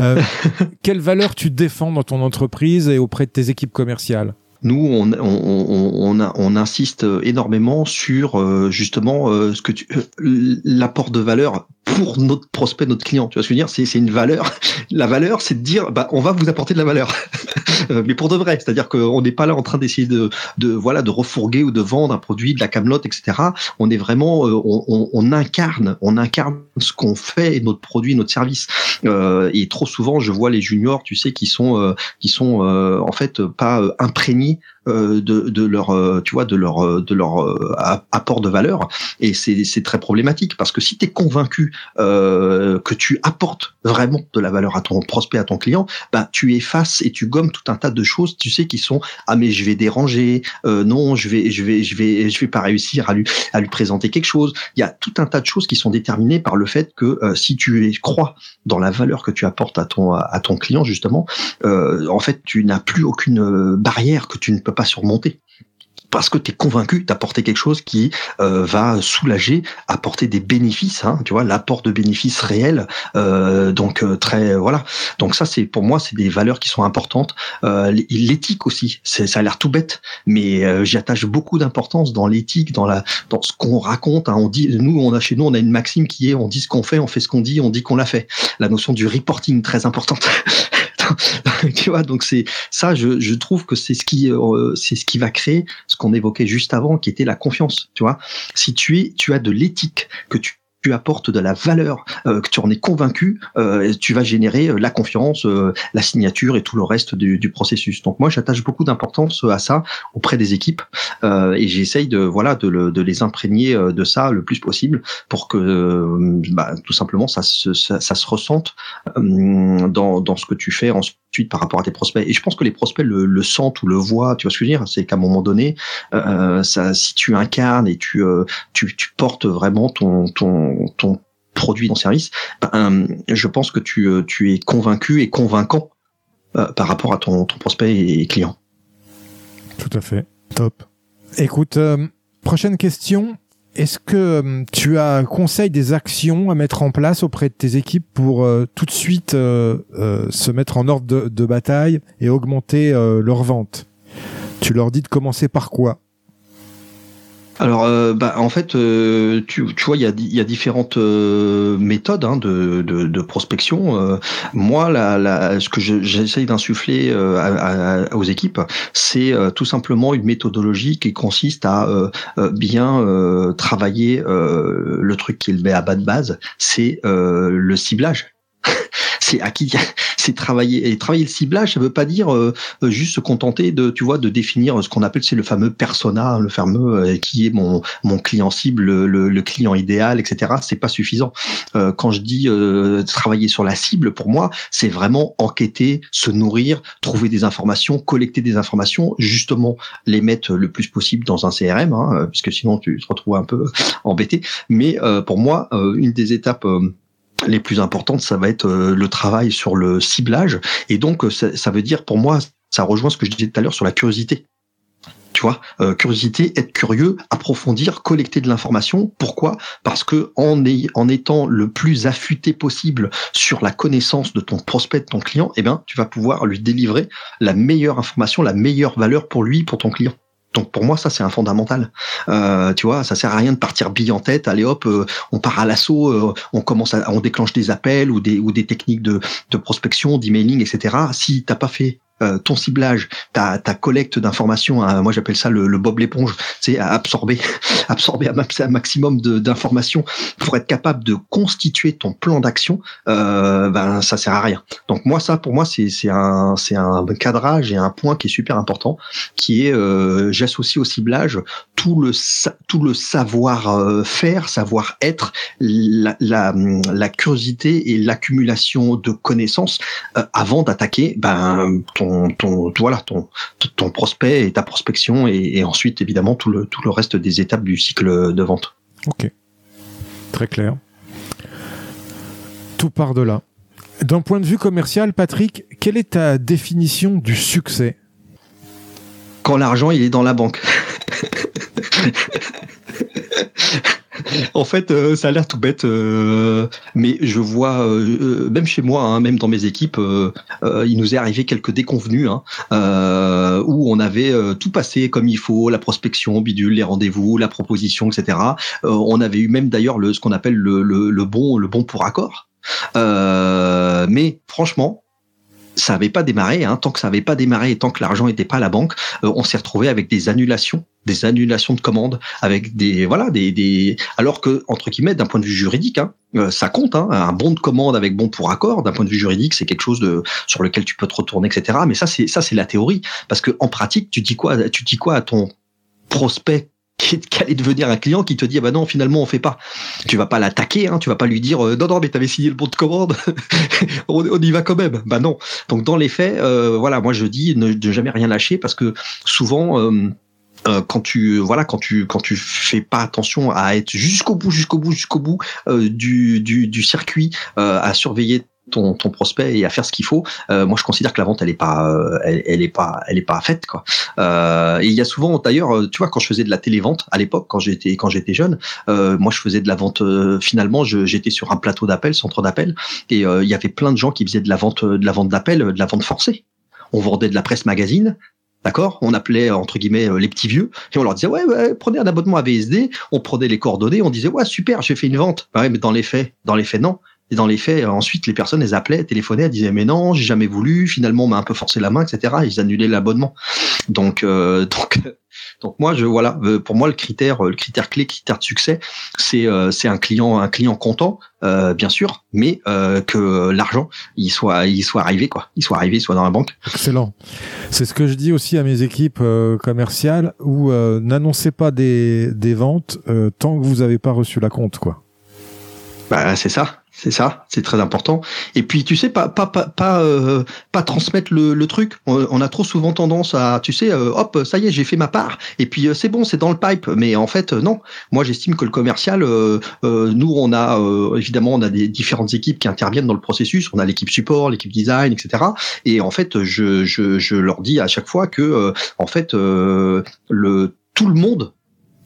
Euh, quelle valeur tu défends dans ton entreprise et auprès de tes équipes commerciales? Nous, on, on, on, on, insiste énormément sur justement ce que tu l'apport de valeur pour notre prospect, notre client. Tu vois ce que je veux dire? C'est c'est une valeur. La valeur, c'est de dire, bah, on va vous apporter de la valeur, euh, mais pour de vrai. C'est-à-dire qu'on n'est pas là en train d'essayer de, de voilà de refourguer ou de vendre un produit, de la camelote, etc. On est vraiment, euh, on, on, incarne, on incarne ce qu'on fait, notre produit, notre service. Euh, et trop souvent, je vois les juniors, tu sais, qui sont euh, qui sont en fait pas imprégnés et de, de leur tu vois de leur de leur apport de valeur et c'est c'est très problématique parce que si tu es convaincu euh, que tu apportes vraiment de la valeur à ton prospect, à ton client, bah tu effaces et tu gommes tout un tas de choses, tu sais qui sont ah mais je vais déranger, euh, non je vais je vais je vais je vais pas réussir à lui à lui présenter quelque chose. Il y a tout un tas de choses qui sont déterminées par le fait que euh, si tu crois dans la valeur que tu apportes à ton à ton client justement, en fait tu n'as plus aucune barrière que tu ne peux pas surmonter parce que tu es convaincu d'apporter quelque chose qui euh, va soulager, apporter des bénéfices, hein, tu vois, l'apport de bénéfices réels. Euh, donc euh, très voilà. Donc ça c'est pour moi c'est des valeurs qui sont importantes. l'éthique aussi, ça a l'air tout bête, mais j'y attache beaucoup d'importance dans l'éthique, dans la dans ce qu'on raconte. Hein. On dit nous on a chez nous on a une maxime qui est on dit ce qu'on fait, on fait ce qu'on dit, on dit qu'on l'a fait. La notion du reporting très importante. tu vois, donc c'est ça, je, je trouve que c'est ce qui, euh, c'est ce qui va créer ce qu'on évoquait juste avant, qui était la confiance. Tu vois, si tu es, tu as de l'éthique, que tu tu apportes de la valeur, euh, que tu en es convaincu, euh, tu vas générer euh, la confiance, la signature et tout le reste du, du processus. Donc moi, j'attache beaucoup d'importance à ça auprès des équipes et j'essaye de voilà de, le, de, les imprégner de ça le plus possible pour que bah, tout simplement ça se, ça, ça se ressente dans, dans ce que tu fais par rapport à tes prospects. Et je pense que les prospects le, sentent ou le voient. Tu vois ce que je veux dire? C'est qu'à un moment donné, euh, ça, si tu incarnes et tu, euh, tu, tu portes vraiment ton, ton, ton produit, ton service, ben, je pense que tu, euh, tu es convaincu et convaincant euh, par rapport à ton, ton prospect et client. Tout à fait. Top. Écoute, euh, prochaine question. Est-ce que euh, tu as un conseil des actions à mettre en place auprès de tes équipes pour euh, tout de suite euh, se mettre en ordre de, de bataille et augmenter leur vente Tu leur dis de commencer par quoi? Alors, euh, bah, en fait, euh, tu, tu, vois, il y a, y a différentes euh, méthodes hein, de, de, prospection. moi, la, la, ce que j'essaye d'insuffler aux équipes, c'est tout simplement une méthodologie qui consiste à bien travailler le truc qui est à bas de base, c'est le ciblage c'est à qui c'est travailler. Et travailler le ciblage ça veut pas dire euh, juste se contenter de tu vois de définir ce qu'on appelle c'est le fameux persona le fameux euh, qui est mon mon client cible le, le client idéal etc c'est pas suffisant. Euh, quand je dis travailler sur la cible pour moi c'est vraiment enquêter se nourrir trouver des informations collecter des informations justement les mettre le plus possible dans un CRM hein, puisque sinon tu te retrouves un peu embêté. Mais pour moi une des étapes les plus importantes, ça va être euh, le travail sur le ciblage. Et donc, euh, ça, veut dire, pour moi, ça rejoint ce que je disais tout à l'heure sur la curiosité. Tu vois, euh, curiosité, être curieux, approfondir, collecter de l'information. Pourquoi? Parce que en, étant le plus affûté possible sur la connaissance de ton prospect, de ton client, eh ben, tu vas pouvoir lui délivrer la meilleure information, la meilleure valeur pour lui, pour ton client. Donc pour moi ça c'est un fondamental. Euh, tu vois, ça sert à rien de partir bille en tête. Allez hop, euh, on part à l'assaut, euh, on commence on déclenche des appels ou des ou des techniques de, de prospection, d'emailing, etc. Si t'as pas fait euh, ton ciblage, ta, ta collecte d'informations, hein, moi j'appelle ça le, le bob l'éponge, c'est absorber, absorber un maximum d'informations pour être capable de constituer ton plan d'action, euh, ben ça sert à rien. Donc moi ça pour moi c'est un c'est un cadrage et un point qui est super important, qui est euh, j'associe au ciblage tout le tout le savoir euh, faire, savoir être, la, la, la curiosité et l'accumulation de connaissances avant d'attaquer ben ton, ton, voilà, ton, ton prospect et ta prospection et, ensuite évidemment tout le, tout le reste des étapes du cycle de vente. Ok, très clair. Tout part de là. D'un point de vue commercial, Patrick, quelle est ta définition du succès? Quand l'argent il est dans la banque. en fait, euh, ça a l'air tout bête, euh, mais je vois, euh, même chez moi, hein, même dans mes équipes, il nous est arrivé quelques déconvenus hein, où on avait tout passé comme il faut, la prospection, bidule, les rendez-vous, la proposition, etc. on avait eu même d'ailleurs le ce qu'on appelle le, le, bon le bon pour accord. mais franchement, ça n'avait pas démarré. Hein. Tant que ça n'avait pas démarré et tant que l'argent n'était pas à la banque, on s'est retrouvé avec des annulations des annulations de commandes avec des voilà des, des alors que entre guillemets d'un point de vue juridique hein, euh, ça compte hein, un bon de commande avec bon pour accord d'un point de vue juridique c'est quelque chose de sur lequel tu peux te retourner etc mais ça c'est ça c'est la théorie parce que en pratique tu dis quoi tu dis quoi à ton prospect qui allait devenir un client qui te dit ah bah non finalement on fait pas. Tu vas pas l'attaquer hein, tu vas pas lui dire euh, non non mais t'avais signé le bon de commande. On, y va quand même. Bah non. Donc dans les faits euh, voilà moi je dis ne, jamais rien lâcher parce que souvent euh, quand tu voilà quand tu quand tu fais pas attention à être jusqu'au bout jusqu'au bout jusqu'au bout du, du, circuit à surveiller ton, ton prospect et à faire ce qu'il faut. moi, je considère que la vente, elle est pas, elle, elle est pas, elle est pas faite quoi. et il y a souvent, d'ailleurs, tu vois, quand je faisais de la télévente à l'époque, quand j'étais, quand j'étais jeune, moi, je faisais de la vente. finalement, j'étais sur un plateau d'appel, centre d'appel, et il y avait plein de gens qui faisaient de la vente, de la vente d'appel, de la vente forcée. On vendait de la presse magazine, D'accord? On appelait entre guillemets euh, les petits vieux et on leur disait ouais, prenez un abonnement à VSD, on prenait les coordonnées, on disait ouais super, j'ai fait une vente. Ouais, mais dans les faits, dans les faits non. Et dans les faits, euh, ensuite les personnes elles appelaient, téléphonaient, elles disaient mais non, j'ai jamais voulu, finalement on m'a un peu forcé la main, etc. ils annulaient l'abonnement. Donc euh, donc donc moi je voilà pour moi le critère le critère clé, critère de succès, c'est c'est un client un client content euh, bien sûr, mais euh, que l'argent il soit il soit arrivé quoi, il soit arrivé, il soit dans la banque. Excellent. C'est ce que je dis aussi à mes équipes euh, commerciales où n'annoncez pas des, des ventes tant que vous n'avez pas reçu la compte quoi. Bah c'est ça. C'est ça, c'est très important. Et puis tu sais pas pas pas pas, euh, pas transmettre le, le truc. On, a trop souvent tendance à tu sais euh, hop ça y est j'ai fait ma part et puis euh, c'est bon c'est dans le pipe. Mais en fait non. Moi j'estime que le commercial, nous on a évidemment on a des différentes équipes qui interviennent dans le processus. On a l'équipe support, l'équipe design, etc. Et en fait je je je leur dis à chaque fois que en fait le tout le monde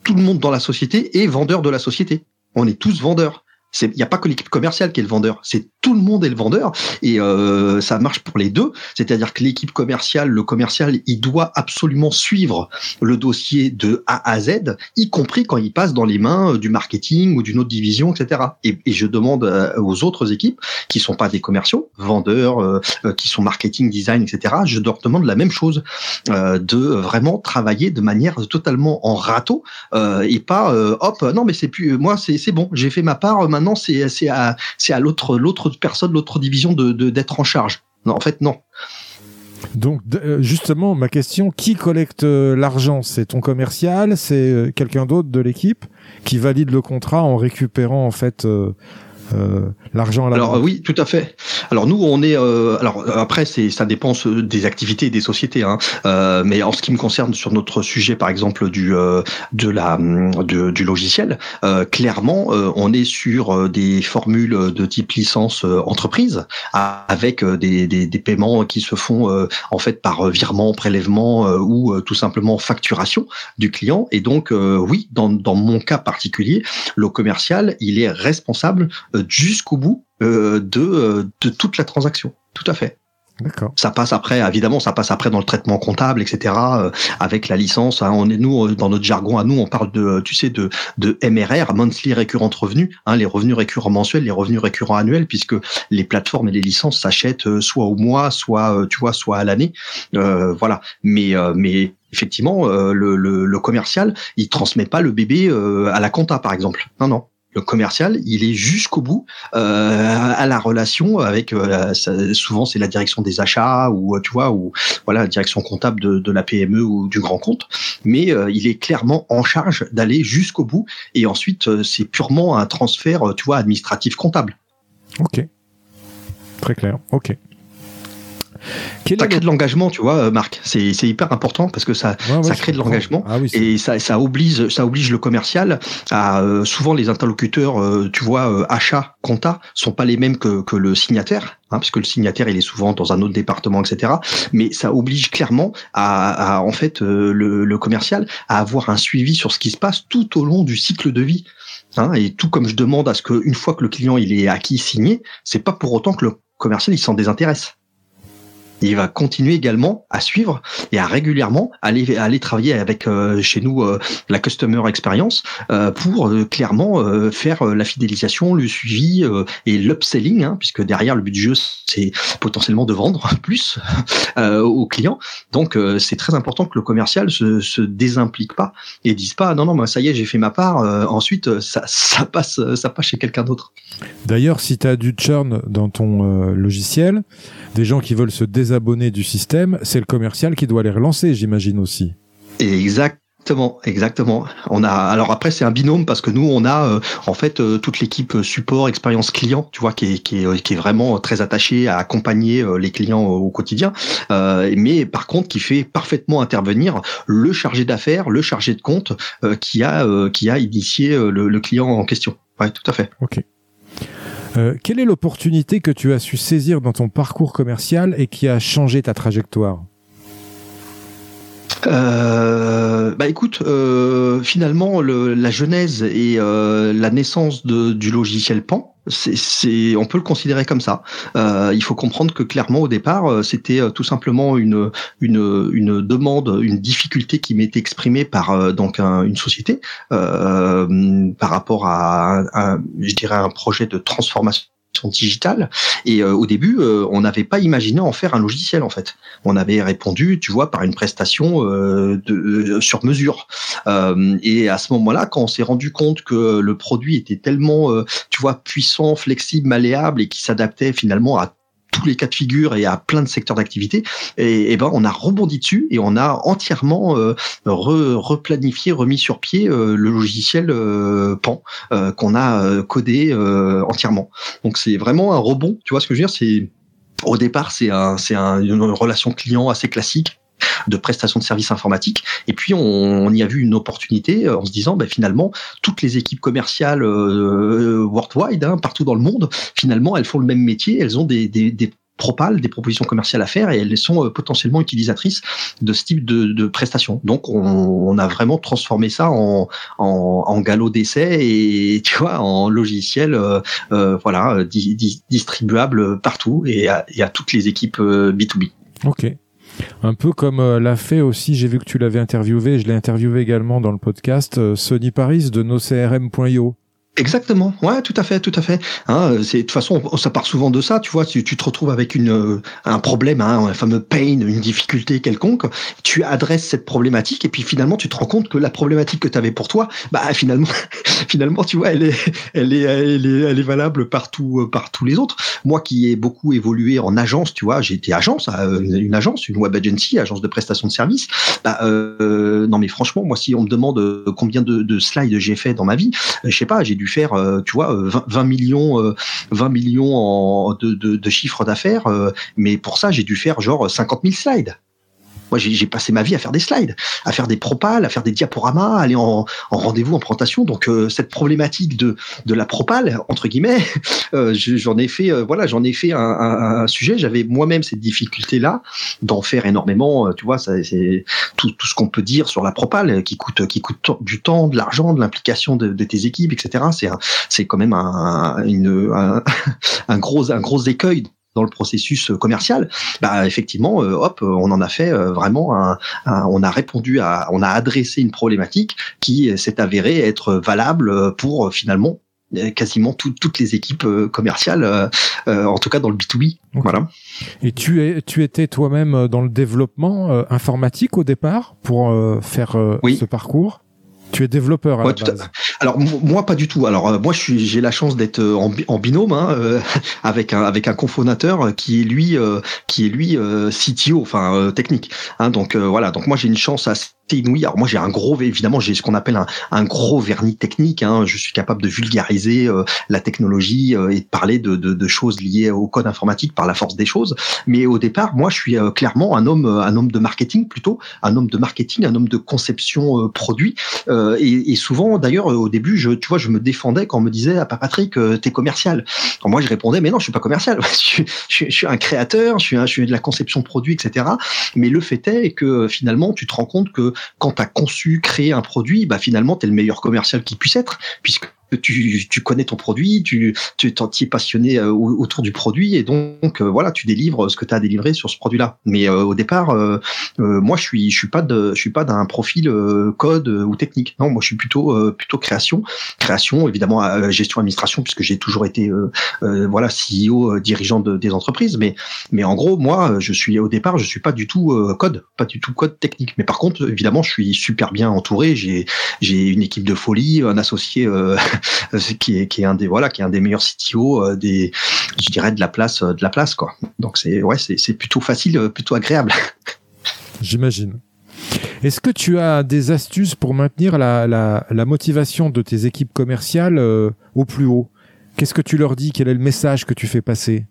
tout le monde dans la société est vendeur de la société. On est tous vendeurs. Il n'y a pas que l'équipe commerciale qui est le vendeur, c'est tout le monde est le vendeur et euh, ça marche pour les deux. C'est-à-dire que l'équipe commerciale, le commercial, il doit absolument suivre le dossier de A à Z, y compris quand il passe dans les mains du marketing ou d'une autre division, etc. Et, et, je demande euh, aux autres équipes qui sont pas des commerciaux, vendeurs, euh, euh, qui sont marketing, design, etc. Je leur demande la même chose, euh, de vraiment travailler de manière totalement en râteau et pas hop non mais c'est plus moi c'est bon j'ai fait ma part maintenant c'est à l'autre personne l'autre division d'être en charge. Non en fait non. Donc justement, ma question, qui collecte l'argent? C'est ton commercial? C'est quelqu'un d'autre de l'équipe qui valide le contrat en récupérant en fait euh, l'argent à la Alors oui, tout à fait. Alors nous, on est. Euh, alors après, c'est ça dépend des activités et des sociétés. Hein. Euh, mais en ce qui me concerne sur notre sujet, par exemple du de la du logiciel, clairement, on est sur des formules de type licence entreprise avec des, des, des, paiements qui se font en fait par virement, prélèvement ou tout simplement facturation du client. Et donc oui, dans dans mon cas particulier, le commercial, il est responsable jusqu'au bout euh, de, euh, de toute la transaction. Tout à fait. D'accord. Ça passe après, évidemment, ça passe après dans le traitement comptable, etc. Euh, avec la licence, hein, on est nous dans notre jargon à nous, on parle de, tu sais, de de MRR, monthly récurrent revenu, hein, les revenus récurrents mensuels, les revenus récurrents annuels, puisque les plateformes et les licences s'achètent soit au mois, soit tu vois, soit à l'année, euh, voilà. Mais mais effectivement, le, le, le, commercial, il transmet pas le bébé à la compta, par exemple. Non, non commercial, il est jusqu'au bout euh, à la relation avec euh, souvent c'est la direction des achats ou euh, tu vois ou voilà la direction comptable de, la PME ou du grand compte, mais il est clairement en charge d'aller jusqu'au bout et ensuite c'est purement un transfert tu vois administratif comptable. Ok, très clair. Ok ça crée de l'engagement, tu vois, euh, Marc. C'est hyper important parce que ça, ça crée de l'engagement ah et ça, ça oblige, ça oblige le commercial à euh, souvent les interlocuteurs, euh, tu vois, achat, compta, sont pas les mêmes que, que le signataire. Hein, puisque le signataire il est souvent dans un autre département, etc. Mais ça oblige clairement à, à en fait le, le, commercial à avoir un suivi sur ce qui se passe tout au long du cycle de vie. Hein, et tout comme je demande à ce qu'une fois que le client il est acquis signé, c'est pas pour autant que le commercial il s'en désintéresse il va continuer également à suivre et à régulièrement aller aller travailler avec euh, chez nous euh, la customer experience euh, pour clairement faire la fidélisation, le suivi et l'upselling, hein, puisque derrière le but du jeu c'est potentiellement de vendre plus aux clients. Donc c'est très important que le commercial se, se désimplique pas et dise pas non non moi ça y est j'ai fait ma part. ensuite ça passe ça passe chez quelqu'un d'autre. D'ailleurs si tu as du churn dans ton logiciel, des gens qui veulent se désabonner du système, c'est le commercial qui doit les relancer, j'imagine aussi. Exactement, exactement. On a alors après c'est un binôme parce que nous on a euh, en fait euh, toute l'équipe support expérience client, tu vois, qui est, qui est, qui est vraiment très attachée à accompagner euh, les clients au quotidien, mais par contre qui fait parfaitement intervenir le chargé d'affaires, le chargé de compte qui a qui a initié le, le client en question. Ouais, tout à fait. Ok. Euh, quelle est l'opportunité que tu as su saisir dans ton parcours commercial et qui a changé ta trajectoire? Euh, bah écoute, euh, finalement, la genèse et la naissance du logiciel Pan, c'est, on peut le considérer comme ça. Euh, il faut comprendre que clairement au départ, euh, c'était euh, tout simplement une, une, une demande, une difficulté qui m'était exprimée par donc une société par rapport à, à, je dirais, un projet de transformation digitale. Et euh, au début, euh, on n'avait pas imaginé en faire un logiciel en fait. On avait répondu, tu vois, par une prestation euh, de, sur mesure. et à ce moment-là, quand on s'est rendu compte que le produit était tellement, tu vois, puissant, flexible, malléable et qui s'adaptait finalement à tous les cas de figure et à plein de secteurs d'activité. Et, ben, on a rebondi dessus et on a entièrement euh, replanifié, remis sur pied euh, le logiciel euh, Pan qu'on a codé entièrement. Donc c'est vraiment un rebond. Tu vois ce que je veux dire? C'est au départ, c'est un, un, une relation client assez classique de prestation de services informatiques. Et puis on, y a vu une opportunité euh, en se disant, ben, finalement, toutes les équipes commerciales euh, worldwide, hein, partout dans le monde, finalement, elles font le même métier, elles ont des, des, des propales, des propositions commerciales à faire et elles sont potentiellement utilisatrices de ce type de, de prestations. Donc on, on, a vraiment transformé ça en, en, en galop d'essai et tu vois en logiciel voilà distribuable partout et à, et à toutes les équipes B2B. Ok. Un peu comme euh, l'a fait aussi, j'ai vu que tu l'avais interviewé, je l'ai interviewé également dans le podcast, euh, Sony Paris de nocrm.io. Exactement, ouais, tout à fait, tout à fait. Hein, c'est de toute façon, ça part souvent de ça. Tu vois, tu, tu te retrouves avec une euh, un problème, hein, un fameux pain, une difficulté quelconque. Tu adresses cette problématique et puis finalement, tu te rends compte que la problématique que tu avais pour toi, bah finalement, finalement, tu vois, elle est, elle est, elle est, elle est valable partout, euh, par tous les autres. Moi, qui ai beaucoup évolué en agence, tu vois, j'ai été agence, euh, une agence, une web agency, agence de prestation de services. Bah, euh, non, mais franchement, moi, si on me demande combien de, de slides j'ai fait dans ma vie, je sais pas, j'ai dû faire, euh, tu vois, 20, millions, 20 euh, millions en, de, de, de d'affaires, euh, mais pour ça, j'ai dû faire genre 50 000 slides. Moi, j'ai passé ma vie à faire des slides, à faire des propales, à faire des diaporamas, à aller en, en rendez-vous, en présentation. Donc, euh, cette problématique de, de la propale, entre guillemets, euh, j'en ai fait, euh, voilà, j'en ai fait un, un, un sujet. J'avais moi-même cette difficulté-là d'en faire énormément. Tu vois, c'est tout, tout ce qu'on peut dire sur la propale, qui coûte, qui coûte du temps, de l'argent, de l'implication de, de, tes équipes, etc. C'est, c'est quand même un, une, un, un gros, un gros écueil dans le processus commercial, bah effectivement, euh, hop, on en a fait euh, vraiment un, on a répondu à, on a adressé une problématique qui s'est avérée être valable pour finalement quasiment toutes les équipes commerciales, en tout cas dans le B2B. Voilà. Et tu, es, tu étais toi-même dans le développement informatique au départ pour faire ce parcours? Tu es développeur à la base. Alors moi pas du tout. Alors euh, moi j'ai la chance d'être euh, en, binôme hein, euh, avec un avec un cofondateur qui est lui qui est lui CTO, enfin technique. Hein, donc voilà. Donc moi j'ai une chance assez inouïe. Alors moi j'ai un gros, évidemment j'ai ce qu'on appelle un, un, gros vernis technique. Hein. Je suis capable de vulgariser la technologie et de parler de, de, de, choses liées au code informatique par la force des choses. Mais au départ, moi je suis clairement un homme, un homme de marketing plutôt, un homme de marketing, un homme de conception produit. Et, et, souvent d'ailleurs au début, je, tu vois, je me défendais quand on me disait, ah, Patrick, t'es commercial. Alors moi je répondais, mais non, je suis pas commercial. je, je, je, suis un créateur, je suis, un, je suis de la conception produit, etc. Mais le fait est que finalement, tu te rends compte que quand tu as conçu, créé un produit, bah finalement, tu le meilleur commercial qui puisse être, puisque tu, tu connais ton produit, tu tu es passionné euh, autour du produit et donc euh, voilà, tu délivres ce que tu as délivré sur ce produit-là. Mais euh, au départ, moi je suis je suis pas de je suis pas d'un profil code ou technique. Non, moi je suis plutôt plutôt création, création évidemment gestion administration puisque j'ai toujours été voilà CEO dirigeant de, des entreprises. Mais mais en gros moi je suis au départ je suis pas du tout code, pas du tout code technique. Mais par contre évidemment je suis super bien entouré. J'ai j'ai une équipe de folie, un associé qui est qui est un des voilà qui est un des meilleurs CTO euh, des je dirais de la place euh, de la place quoi. Donc c'est ouais c'est plutôt facile, euh, plutôt agréable. J'imagine. Est-ce que tu as des astuces pour maintenir la, la motivation de tes équipes commerciales au plus haut? Qu'est-ce que tu leur dis? Quel est le message que tu fais passer?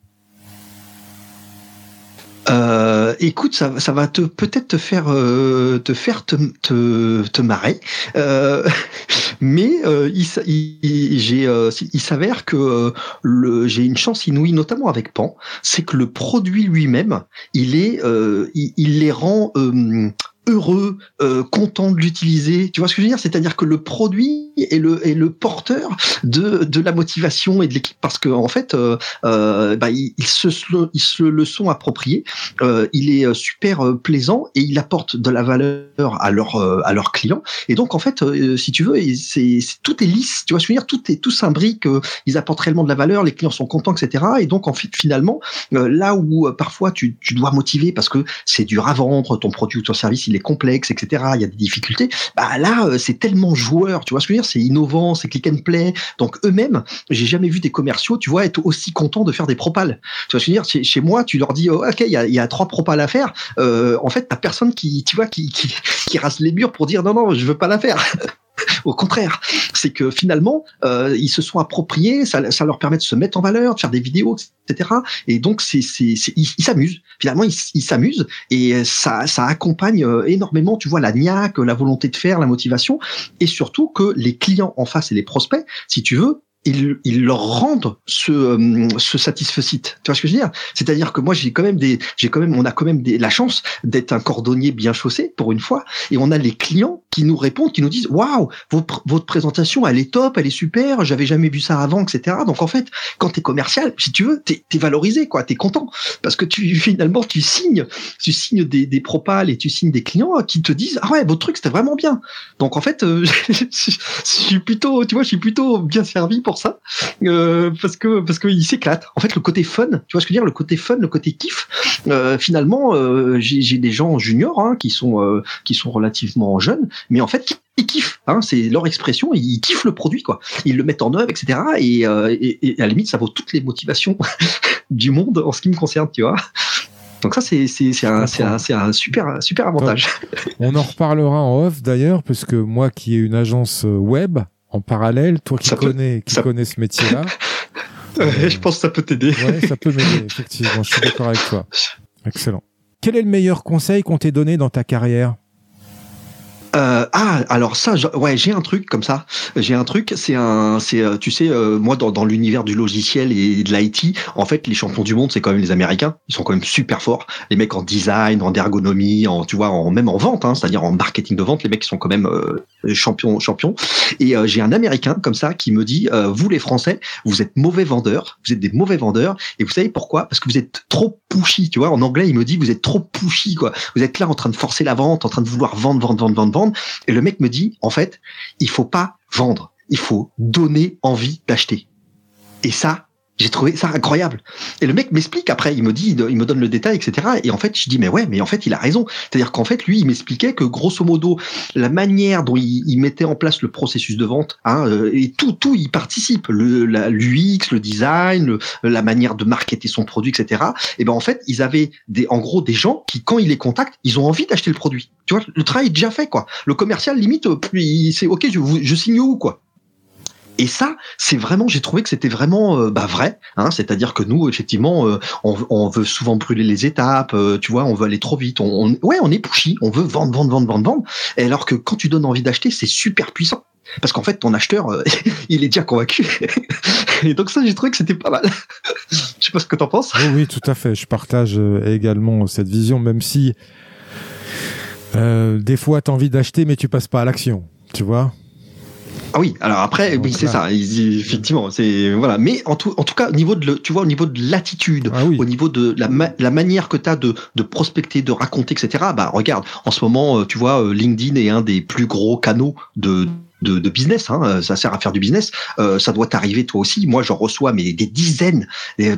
Euh, écoute, ça, va te peut-être te faire euh, te faire te, te, te marrer, euh, mais euh, il, euh, s'avère que le, j'ai une chance inouïe, notamment avec Pan, c'est que le produit lui-même, il est, il, il, les rend heureux, euh, content de l'utiliser. Tu vois ce que je veux dire? C'est-à-dire que le produit est le est le porteur de de la motivation et de l'équipe parce que en fait, euh, euh, bah, ils, se ils se le sont appropriés. Euh, il est super euh, plaisant et il apporte de la valeur à leurs euh, à leurs clients. Et donc en fait, si tu veux, c'est tout est lisse. Tu vois ce que je veux dire? Tout est tout s'imbrique. ils apportent réellement de la valeur. Les clients sont contents, etc. Et donc en fait, finalement, là où parfois tu tu dois motiver parce que c'est dur à vendre ton produit ou ton service, il complexe, etc. Il y a des difficultés. Bah là, euh, c'est tellement joueur, tu vois ce que je veux dire C'est innovant, c'est click and play. Donc eux-mêmes, j'ai jamais vu des commerciaux, tu vois, être aussi contents de faire des propales. Tu vois ce que je veux dire Chez, moi, tu leur dis, oh, ok, il y a, trois propales à faire. Euh, en fait, t'as personne qui, tu vois, qui, qui, qui rase les murs pour dire non, non, je veux pas la faire. Au contraire, c'est que finalement, euh, ils se sont appropriés, ça, ça, leur permet de se mettre en valeur, de faire des vidéos, etc. Et donc, c'est, c'est, ils s'amusent. Finalement, ils s'amusent et ça, ça accompagne euh, énormément, tu vois, la niaque, la volonté de faire, la motivation, et surtout que les clients en face et les prospects, si tu veux, ils, ils leur rendent ce, euh, ce satisfecit. Tu vois ce que je veux dire? C'est-à-dire que moi, j'ai quand même des, j'ai quand même, on a quand même des, la chance d'être un cordonnier bien chaussé pour une fois, et on a les clients qui nous répondent, qui nous disent waouh, votre, votre présentation, elle est top, elle est super, j'avais jamais vu ça avant, etc. Donc en fait, quand t'es commercial, si tu veux, t'es es valorisé, quoi, t'es content parce que tu finalement tu signes, tu signes des, des propals et tu signes des clients qui te disent ah ouais, votre truc c'était vraiment bien. Donc en fait, euh, je suis plutôt, tu vois, je suis plutôt bien servi pour ça euh, parce que parce qu'il s'éclate. En fait, le côté fun, tu vois ce que je veux dire, le côté fun, le côté kiff. Euh, finalement, euh, j'ai des gens juniors hein, qui sont qui sont relativement jeunes, mais en fait ils kiffent, hein, c'est leur expression, ils kiffent le produit, quoi. Ils le mettent en œuvre, etc. Et, à la limite, ça vaut toutes les motivations du monde en ce qui me concerne, tu vois. Donc ça, c'est un, un, un, super, super avantage. On en reparlera en off d'ailleurs, parce que moi qui ai une agence web, en parallèle, toi qui connais, qui connais ce métier-là. euh, je pense que ça peut t'aider. Ouais, ça peut m'aider, effectivement. Je suis d'accord avec toi. Excellent. Quel est le meilleur conseil qu'on t'ait donné dans ta carrière? Euh, ah, alors ça, ouais, j'ai un truc comme ça. J'ai un truc, c'est un, c'est, euh, tu sais, euh, moi dans, dans l'univers du logiciel et de l'IT, en fait, les champions du monde, c'est quand même les Américains. Ils sont quand même super forts. Les mecs en design, en ergonomie, en, tu vois, en même en vente, hein, c'est-à-dire en marketing de vente, les mecs sont quand même euh, champions, champions. Et j'ai un Américain comme ça qui me dit, vous les Français, vous êtes mauvais vendeurs, vous êtes des mauvais vendeurs. Et vous savez pourquoi? Parce que vous êtes trop pushy. Tu vois, en anglais, il me dit, vous êtes trop pushy, quoi. Vous êtes là en train de forcer la vente, en train de vouloir vendre, vendre, vendre, vendre, vendre. Et le mec me dit, en fait, il faut pas vendre, il faut donner envie d'acheter. Et ça, j'ai trouvé ça incroyable. Et le mec m'explique après, il me dit, il me donne le détail, etc. Et en fait, je dis, mais ouais, mais en fait, il a raison. C'est-à-dire qu'en fait, lui, il m'expliquait que grosso modo, la manière dont il, mettait en place le processus de vente, hein, euh, et tout, tout, il participe, le, l'UX, le design, la manière de marketer son produit, etc. Et ben en fait, ils avaient des, en gros, des gens qui, quand ils les contactent, ils ont envie d'acheter le produit. Tu vois, le travail est déjà fait, quoi. Le commercial, limite, euh, c'est ok, je, je signe où, quoi? Et ça, c'est vraiment, j'ai trouvé que c'était vraiment euh, bah, vrai. Hein, C'est-à-dire que nous, effectivement, euh, on, veut souvent brûler les étapes. Euh, tu vois, on veut aller trop vite. On, on, ouais, on est pushy. On veut vendre, vendre, vendre, vendre, vendre. Et alors que quand tu donnes envie d'acheter, c'est super puissant. Parce qu'en fait, ton acheteur, il est déjà convaincu. Et donc ça, j'ai trouvé que c'était pas mal. Je sais pas ce que t'en penses. Oui, oui, tout à fait. Je partage également cette vision, même si des fois, tu as envie d'acheter, mais tu passes pas à l'action. Tu vois ah oui, alors après, oui, c'est ça. Effectivement, c'est voilà. Mais en tout, en tout cas, au niveau de, tu vois, au niveau de l'attitude, ah au niveau de la, la manière que tu as de, de prospecter, de raconter, etc. Bah regarde, en ce moment, euh, tu vois, euh, LinkedIn est un des plus gros canaux de de, de, business, hein, ça sert à faire du business. Euh, ça doit t'arriver toi aussi. Moi, j'en reçois mais des dizaines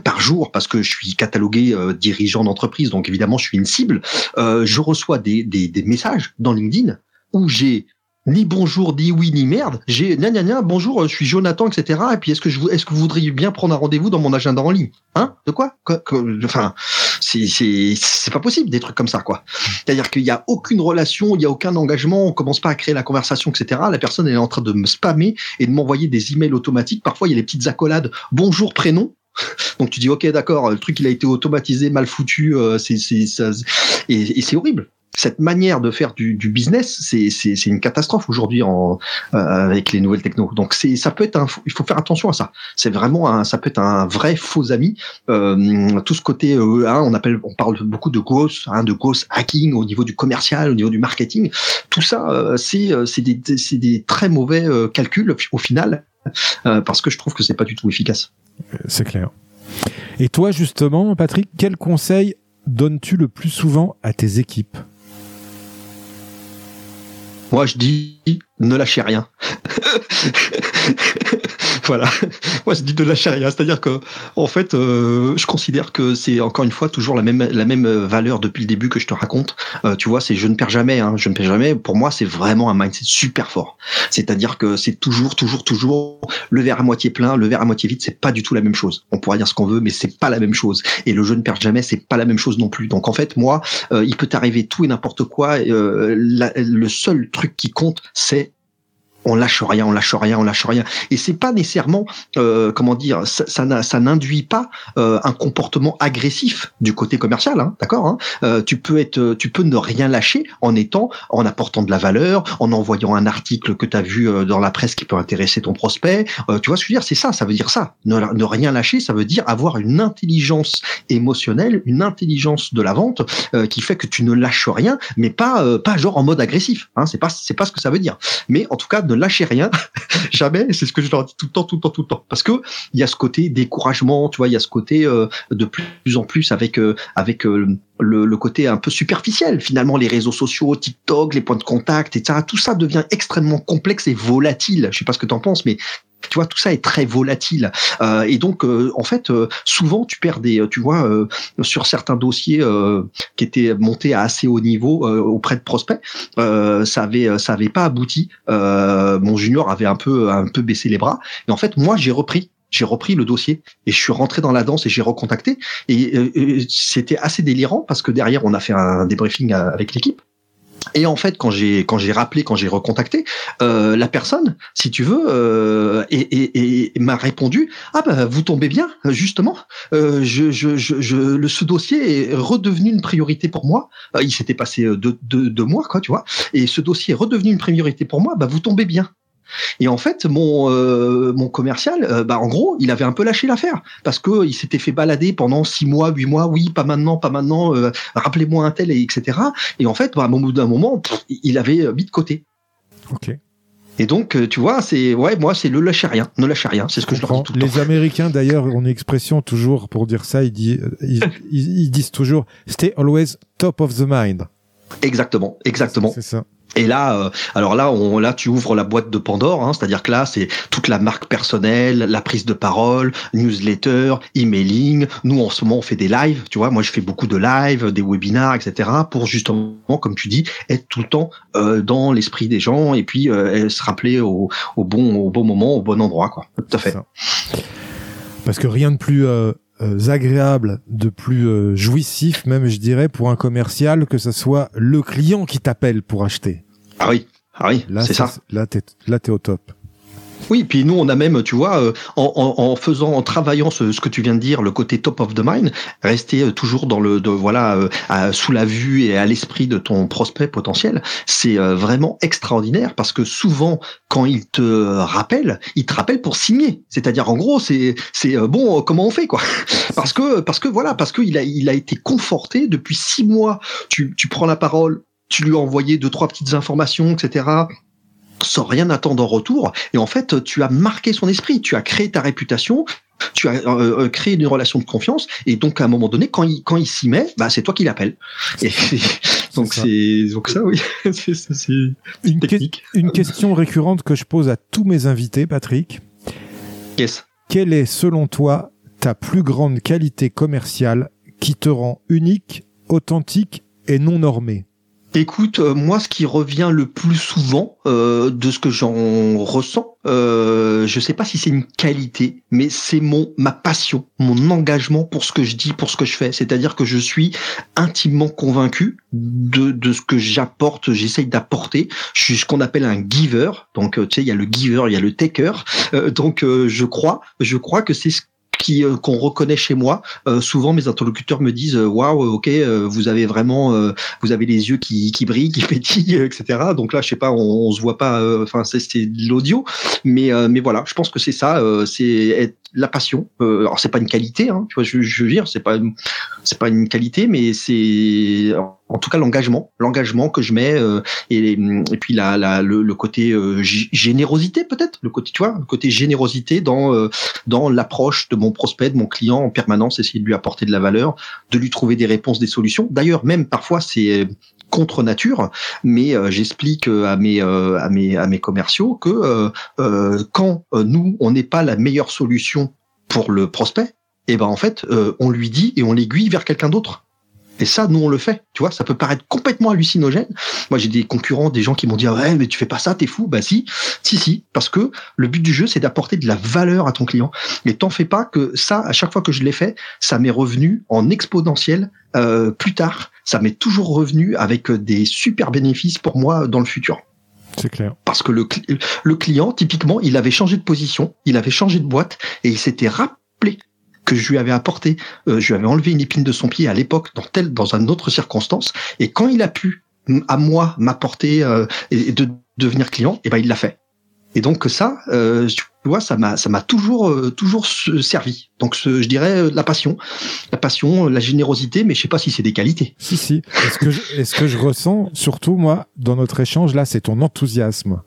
par jour parce que je suis catalogué dirigeant d'entreprise, donc évidemment, je suis une cible. Euh, je reçois des, des, des messages dans LinkedIn où j'ai ni bonjour, ni oui, ni merde. J'ai gna bonjour, je suis Jonathan, etc. Et puis est-ce que je est-ce que vous voudriez bien prendre un rendez-vous dans mon agenda en ligne? Hein? De quoi, Enfin, c'est c'est c'est pas possible des trucs comme ça, quoi. C'est-à-dire qu'il y a aucune relation, il y a aucun engagement, on commence pas à créer la conversation, etc. La personne elle est en train de me spammer et de m'envoyer des emails automatiques. Parfois il y a les petites accolades bonjour prénom. Donc tu dis ok d'accord, le truc il a été automatisé, mal foutu, euh, c'est c'est et c'est horrible cette manière de faire du, business, c'est une catastrophe aujourd'hui euh, avec les nouvelles techno. Donc ça peut être un, il faut faire attention à ça. C'est vraiment ça peut être un vrai faux ami. Euh, tout ce côté, euh, hein, on parle beaucoup de growth, hein, de growth hacking au niveau du commercial, au niveau du marketing. Tout ça, c'est des, des très mauvais calculs au final parce que je trouve que c'est pas du tout efficace. C'est clair. Et toi justement, Patrick, quel conseil donnes-tu le plus souvent à tes équipes? Moi, je dis ne lâchez rien. voilà. Moi, je dis de lâcher rien. C'est-à-dire que, en fait, euh, je considère que c'est encore une fois toujours la même la même valeur depuis le début que je te raconte. Euh, tu vois, c'est je ne perds jamais. Hein, je ne perds jamais. Pour moi, c'est vraiment un mindset super fort. C'est-à-dire que c'est toujours, toujours, toujours le verre à moitié plein, le verre à moitié vide. C'est pas du tout la même chose. On pourra dire ce qu'on veut, mais c'est pas la même chose. Et le je ne perds jamais, c'est pas la même chose non plus. Donc, en fait, moi, euh, il peut t'arriver tout et n'importe quoi. le seul truc qui compte, c'est on lâche rien, on lâche rien, on lâche rien. Et c'est pas nécessairement, euh, comment dire, ça, n'induit pas euh, un comportement agressif du côté commercial, hein, d'accord hein euh, Tu peux être, tu peux ne rien lâcher en étant, en apportant de la valeur, en envoyant un article que tu as vu dans la presse qui peut intéresser ton prospect. tu vois ce que je veux dire? C'est ça, ça veut dire ça. Ne, ne, rien lâcher, ça veut dire avoir une intelligence émotionnelle, une intelligence de la vente qui fait que tu ne lâches rien, mais pas, pas genre en mode agressif. Hein, c'est pas, c'est pas ce que ça veut dire. Mais en tout cas ne lâchez rien, jamais. C'est ce que je leur dis tout le temps, tout le temps, tout le temps. Parce que il y a ce côté découragement, tu vois, il y a ce côté euh, de plus en plus avec euh, avec euh, le, le, côté un peu superficiel. Finalement, les réseaux sociaux, TikTok, les points de contact, etc. Tout ça devient extrêmement complexe et volatile. Je sais pas ce que tu en penses, mais tu vois, tout ça est très volatile. Euh, et donc, euh, en fait, euh, souvent, tu perds des, tu vois, sur certains dossiers qui étaient montés à assez haut niveau auprès de prospects, ça avait, ça avait pas abouti. mon junior avait un peu, un peu baissé les bras. Et en fait, moi, j'ai repris j'ai repris le dossier et je suis rentré dans la danse et j'ai recontacté et, c'était assez délirant parce que derrière on a fait un débriefing avec l'équipe et en fait, quand j'ai quand j'ai rappelé, quand j'ai recontacté, euh, la personne, si tu veux, euh, et, et m'a répondu ah ben vous tombez bien justement. Euh, je, je, je, le ce dossier est redevenu une priorité pour moi. Euh, il s'était passé deux, deux, deux mois quoi, tu vois. Et ce dossier est redevenu une priorité pour moi. Bah vous tombez bien. Et en fait, mon euh, mon commercial, euh, bah en gros, il avait un peu lâché l'affaire parce que il s'était fait balader pendant six mois, huit mois. Oui, pas maintenant, pas maintenant. Euh, rappelez-moi un tel, et etc. Et en fait, bah, un bout d'un moment, il avait mis de côté. Ok. Et donc, tu vois, c'est ouais, moi, c'est le lâcher rien, ne lâchez rien. C'est ce que je, leur dis tout le Les Américains, d'ailleurs, ont une expression toujours pour dire ça. Ils, disent, ils disent toujours "Stay always top of the mind". Exactement, exactement. C'est ça. Et là, euh, alors là, on, là, tu ouvres la boîte de Pandore, hein, c'est-à-dire que là, c'est toute la marque personnelle, la prise de parole, newsletter, emailing. Nous, en ce moment, on fait des lives, tu vois. Moi, je fais beaucoup de lives, des webinars, etc., pour justement, comme tu dis, être tout le temps euh, dans l'esprit des gens et puis euh, se rappeler au, au, bon, au bon moment, au bon endroit, quoi. Tout à fait. Parce que rien de plus agréable, de plus jouissif, même je dirais, pour un commercial, que ce soit le client qui t'appelle pour acheter. Ah oui, ah oui, c'est ça. Là, t'es là, t'es au top. Oui, puis nous, on a même, tu vois, euh, en, en, faisant, en travaillant ce, ce, que tu viens de dire, le côté top of the mind, rester euh, toujours dans le, de, voilà, euh, sous la vue et à l'esprit de ton prospect potentiel, c'est vraiment extraordinaire parce que souvent, quand il te rappelle, il te rappelle pour signer. C'est-à-dire, en gros, c'est, c'est bon, comment on fait, quoi? Parce que, parce que voilà, parce qu'il a, il a été conforté depuis six mois. Tu, tu prends la parole tu lui as envoyé deux trois petites informations, etc sans rien attendre en retour. Et en fait, tu as marqué son esprit, tu as créé ta réputation, tu as euh, euh, créé une relation de confiance. Et donc, à un moment donné, quand il, quand il s'y met, bah, c'est toi qui l'appelles. Donc, c'est donc ça, oui. c'est une, technique. une question récurrente que je pose à tous mes invités, Patrick. Yes. Quelle est, selon toi, ta plus grande qualité commerciale qui te rend unique, authentique et non normé? Écoute, euh, moi, ce qui revient le plus souvent euh, de ce que j'en ressens, euh, je sais pas si c'est une qualité, mais c'est mon ma passion, mon engagement pour ce que je dis, pour ce que je fais. C'est-à-dire que je suis intimement convaincu de, de ce que j'apporte, j'essaye d'apporter. Je suis ce qu'on appelle un giver. Donc, tu sais, il y a le giver, il y a le taker. donc, je crois, je crois que c'est ce qui euh, qu'on reconnaît chez moi. Euh, souvent, mes interlocuteurs me disent euh, waouh, ok, vous avez vraiment, vous avez les yeux qui, qui brillent, qui pétillent, etc. Donc là, je sais pas, on, on se voit pas. Enfin, c'est de l'audio, mais mais voilà, je pense que c'est ça, c'est la passion. alors c'est pas une qualité, hein, tu vois, je, je veux dire, c'est pas c'est pas une qualité, mais c'est en tout cas l'engagement, l'engagement que je mets euh, et, puis la, la le, le, côté euh, générosité peut-être, le côté tu vois, le côté générosité dans euh, dans l'approche de mon prospect, de mon client en permanence, essayer de lui apporter de la valeur, de lui trouver des réponses, des solutions. D'ailleurs, même parfois c'est contre nature, mais j'explique à mes à mes à mes commerciaux que quand nous on n'est pas la meilleure solution pour le prospect, et ben en fait on lui dit et on l'aiguille vers quelqu'un d'autre. Et ça, nous, on le fait. Tu vois, ça peut paraître complètement hallucinogène. Moi, j'ai des concurrents, des gens qui m'ont dit, ouais, mais tu fais pas ça, t'es fou. Bah si, si, si. Parce que le but du jeu, c'est d'apporter de la valeur à ton client. Et t'en fais pas que ça, à chaque fois que je l'ai fait, ça m'est revenu en exponentiel euh, plus tard. Ça m'est toujours revenu avec des super bénéfices pour moi dans le futur. C'est clair. Parce que le, le client, typiquement, il avait changé de position, il avait changé de boîte et il s'était rappelé que je lui avais apporté, euh, je lui avais enlevé une épine de son pied à l'époque dans telle, dans une autre circonstance. Et quand il a pu à moi m'apporter euh, et de devenir client, et eh ben il l'a fait. Et donc ça, euh, tu vois, ça m'a ça m'a toujours euh, toujours servi. Donc je dirais la passion, la passion, la générosité, mais je sais pas si c'est des qualités. Si si. Est-ce que je, est-ce que je ressens surtout moi dans notre échange là, c'est ton enthousiasme,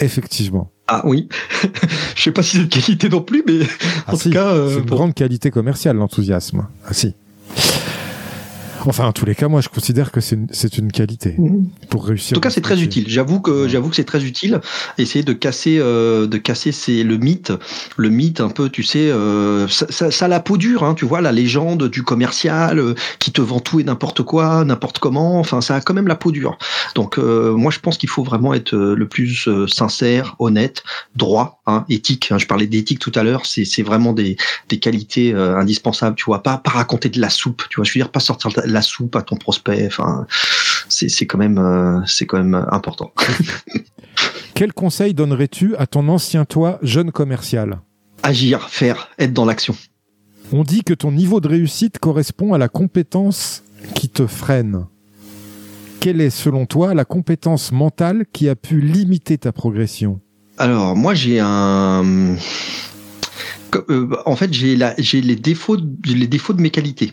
effectivement. Ah oui, je sais pas si c'est une qualité non plus, mais ah, en tout cas, c'est une grande qualité commerciale l'enthousiasme. Ah si. Enfin, en tous les cas, moi, je considère que c'est une, une, qualité mmh. pour réussir. En tout cas, c'est très utile. J'avoue que j'avoue que c'est très utile. Essayer de casser, euh, de casser, c'est le mythe, le mythe un peu, tu sais, euh, ça, ça, ça, a la peau dure, hein, tu vois, la légende du commercial euh, qui te vend tout et n'importe quoi, n'importe comment. Enfin, ça a quand même la peau dure. Donc, euh, moi, je pense qu'il faut vraiment être le plus sincère, honnête, droit, hein, éthique. Hein. je parlais d'éthique tout à l'heure. C'est, c'est vraiment des, des qualités indispensables. Tu vois, pas pas raconter de la soupe. Tu vois, je veux dire, pas sortir de la soupe à ton prospect. Enfin, c'est quand même euh, c'est quand même important. Quel conseil donnerais-tu à ton ancien toi, jeune commercial? Agir, faire, être dans l'action. On dit que ton niveau de réussite correspond à la compétence qui te freine. Quelle est selon toi la compétence mentale qui a pu limiter ta progression? Alors moi j'ai un euh, en fait j'ai les défauts les défauts de mes qualités.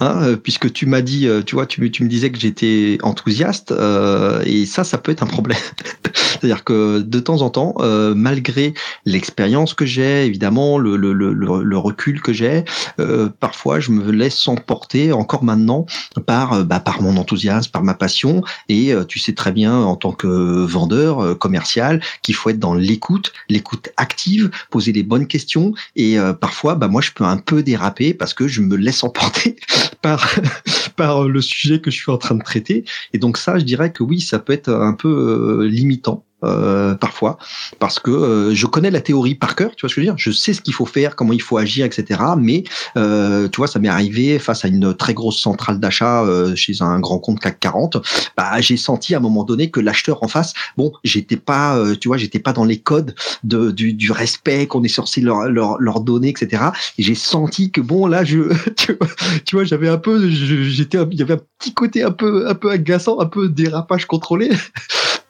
Hein, euh, puisque tu m'as dit, euh, tu vois, tu, tu me disais que j'étais enthousiaste, euh, et ça, ça peut être un problème. C'est-à-dire que de temps en temps, euh, malgré l'expérience que j'ai, évidemment, le, le, le, le recul que j'ai, euh, parfois je me laisse emporter, encore maintenant, par, bah, par mon enthousiasme, par ma passion, et tu sais très bien, en tant que vendeur commercial, qu'il faut être dans l'écoute, l'écoute active, poser les bonnes questions, et parfois, bah, moi, je peux un peu déraper parce que je me laisse emporter par par le sujet que je suis en train de traiter. Et donc ça, je dirais que oui, ça peut être un peu euh, limitant. Euh, parfois parce que euh, je connais la théorie par cœur, tu vois ce que je veux dire? Je sais ce qu'il faut faire, comment il faut agir, etc. Mais euh, tu vois, ça m'est arrivé face à une très grosse centrale d'achat euh, chez un grand compte CAC 40. Bah, j'ai senti à un moment donné que l'acheteur en face, bon, j'étais pas, tu vois, j'étais pas dans les codes de, du, du respect qu'on est censé leur, leur, leur donner, etc. Et j'ai senti que bon, là, je, tu vois, tu vois j'avais un peu, j'étais, il y avait un petit côté un peu, un peu agaçant, un peu dérapage contrôlé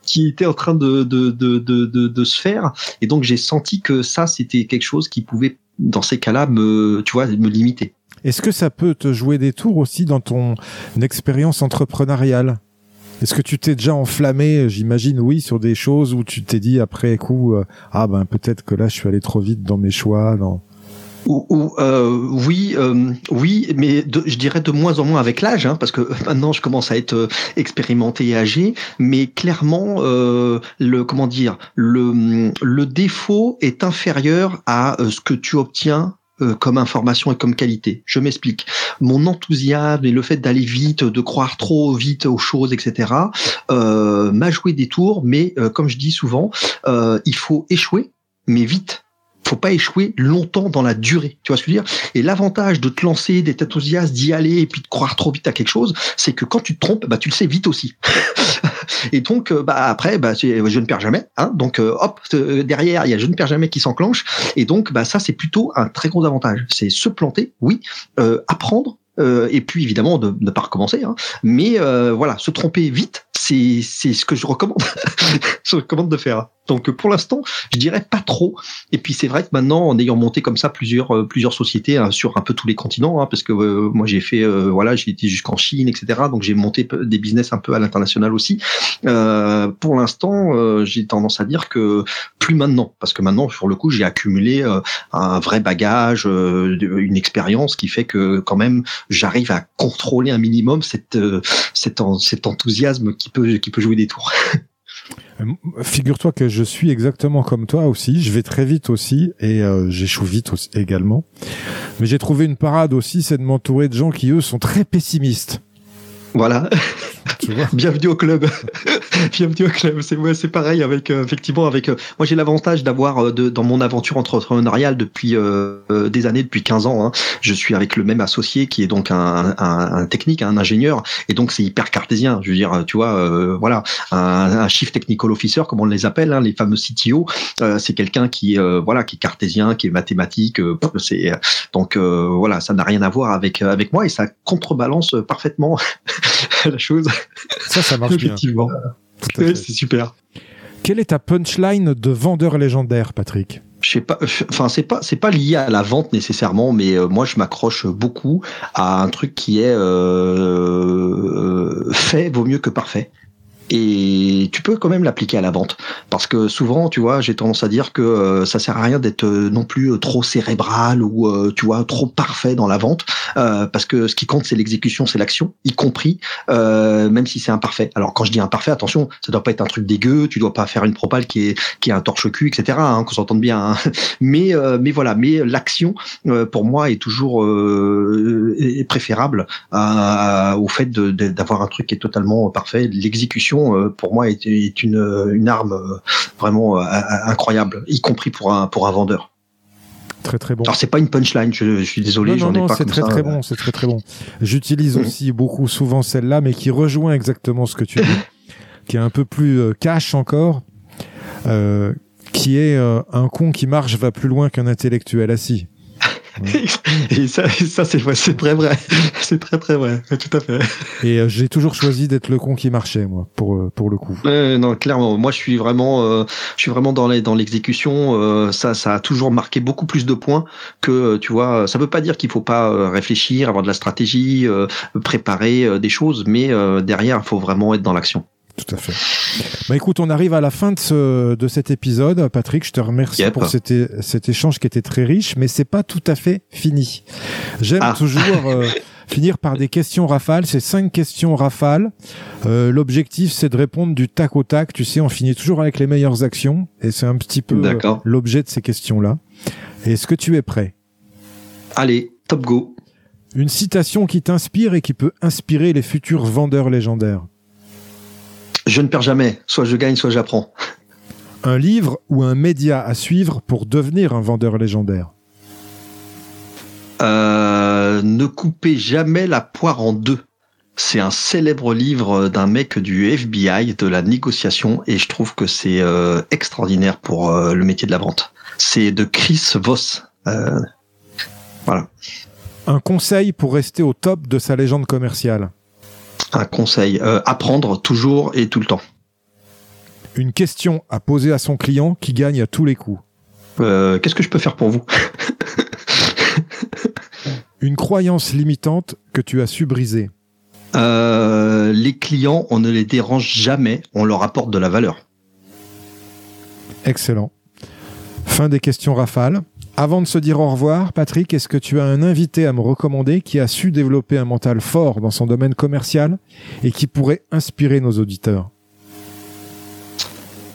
qui était en train de, de, de, de, de se faire. Et donc j'ai senti que ça, c'était quelque chose qui pouvait, dans ces cas-là, me, tu vois, me limiter. Est-ce que ça peut te jouer des tours aussi dans ton expérience entrepreneuriale? Est-ce que tu t'es déjà enflammé, j'imagine, oui, sur des choses où tu t'es dit après coup, euh, ah ben peut-être que là je suis allé trop vite dans mes choix, dans ou, euh, oui, euh, oui, mais je dirais de moins en moins avec l'âge, hein, parce que maintenant je commence à être euh, expérimenté et âgé. Mais clairement, euh, le comment dire, le, le défaut est inférieur à ce que tu obtiens comme information et comme qualité. Je m'explique. Mon enthousiasme et le fait d'aller vite, de croire trop vite aux choses, etc., euh, m'a joué des tours. Mais comme je dis souvent, euh, il faut échouer, mais vite faut pas échouer longtemps dans la durée. Tu vois ce que je veux dire? Et l'avantage de te lancer, d'être enthousiaste, d'y aller et puis de croire trop vite à quelque chose, c'est que quand tu te trompes, bah tu le sais vite aussi. et donc euh, bah après bah je ne perds jamais hein donc euh, hop euh, derrière il y a je ne perds jamais qui s'enclenche et donc bah ça c'est plutôt un très gros avantage c'est se planter oui apprendre et puis évidemment de ne pas recommencer hein. mais voilà se tromper vite c'est ce que je recommande je recommande de faire donc pour l'instant, je dirais pas trop. Et puis c'est vrai que maintenant, en ayant monté comme ça plusieurs euh, plusieurs sociétés hein, sur un peu tous les continents, hein, parce que euh, moi j'ai fait euh, voilà, j'ai été jusqu'en Chine, etc. Donc j'ai monté des business un peu à l'international aussi. pour l'instant, j'ai tendance à dire que plus maintenant, parce que maintenant sur le coup j'ai accumulé un vrai bagage, une expérience qui fait que quand même j'arrive à contrôler un minimum cette, cet, cet enthousiasme qui peut qui peut jouer des tours. Euh, figure-toi que je suis exactement comme toi aussi. Je vais très vite aussi et euh, j'échoue vite aussi, également. Mais j'ai trouvé une parade aussi, c'est de m'entourer de gens qui eux sont très pessimistes. Voilà. Bienvenue au club. Bienvenue au club. C'est moi, c'est pareil avec euh, effectivement avec. Euh, moi, j'ai l'avantage d'avoir euh, dans mon aventure entrepreneuriale depuis des années, depuis 15 ans. Hein, je suis avec le même associé qui est donc un, un, un technique, un ingénieur, et donc c'est hyper cartésien. Je veux dire, tu vois, voilà, un, un, chief technical officer, comme on les appelle, hein, les fameux CTO. c'est quelqu'un qui, voilà, qui est cartésien, qui est mathématique. c'est donc voilà, ça n'a rien à voir avec avec moi et ça contrebalance parfaitement la chose. Ça, ça marche bien. Effectivement. C'est super. Quelle est ta punchline de vendeur légendaire, Patrick je sais pas enfin c'est pas c'est pas lié à la vente nécessairement mais euh, moi je m'accroche beaucoup à un truc qui est euh, fait vaut mieux que parfait et tu peux quand même l'appliquer à la vente. Parce que souvent tu vois j'ai tendance à dire que euh, ça sert à rien d'être euh, non plus euh, trop cérébral ou tu vois trop parfait dans la vente. Parce que ce qui compte c'est l'exécution c'est l'action y compris même si c'est imparfait. Alors quand je dis imparfait attention ça doit pas être un truc dégueu tu dois pas faire une propale qui est qui est un torche cul etc hein, qu'on s'entende bien hein. mais mais voilà mais l'action pour moi est toujours préférable au fait d'avoir un truc qui est totalement parfait. L'exécution euh, pour moi, est, une, une, arme euh, vraiment euh, incroyable, y compris pour un, pour un vendeur. Très très bon. Alors c'est pas une punchline, je, suis désolé, j'en ai pas. C'est très très bon, c'est très très bon. J'utilise mm. aussi beaucoup souvent celle-là, mais qui rejoint exactement ce que tu dis, qui est un peu plus cash encore, qui est un con qui marche va plus loin qu'un intellectuel assis. Et ça, ça c'est très vrai. C'est très très vrai. Tout à fait. Et euh, j'ai toujours choisi d'être le con qui marchait, moi, pour euh, pour le coup. non, clairement. Moi, je suis vraiment, euh, je suis vraiment dans les dans l'exécution. ça, ça a toujours marqué beaucoup plus de points que tu vois. Ça veut pas dire qu'il faut pas réfléchir, avoir de la stratégie, préparer des choses, mais derrière, il faut vraiment être dans l'action. Tout à fait. Bah écoute, on arrive à la fin de, ce, de cet épisode. Patrick, je te remercie pour cet, cet, échange qui était très riche, mais c'est pas tout à fait fini. J'aime ah. toujours euh, finir par des questions rafales. C'est cinq questions rafales. Euh, L'objectif, c'est de répondre du tac au tac. Tu sais, on finit toujours avec les meilleures actions, et c'est un petit peu l'objet de ces questions-là. Est-ce que tu es prêt? Allez, top go. Une citation qui t'inspire et qui peut inspirer les futurs vendeurs légendaires. Je ne perds jamais. Soit je gagne, soit j'apprends. Un livre ou un média à suivre pour devenir un vendeur légendaire euh, Ne coupez jamais la poire en deux. C'est un célèbre livre d'un mec du FBI de la négociation et je trouve que c'est euh, extraordinaire pour euh, le métier de la vente. C'est de Chris Voss. voilà. Un conseil pour rester au top de sa légende commerciale un conseil, euh, apprendre toujours et tout le temps. Une question à poser à son client qui gagne à tous les coups. Euh, qu'est-ce que je peux faire pour vous Une croyance limitante que tu as su briser. Euh, les clients, on ne les dérange jamais, on leur apporte de la valeur. Excellent. Fin des questions rafales. Avant de se dire au revoir, Patrick, est-ce que tu as un invité à me recommander qui a su développer un mental fort dans son domaine commercial et qui pourrait inspirer nos auditeurs?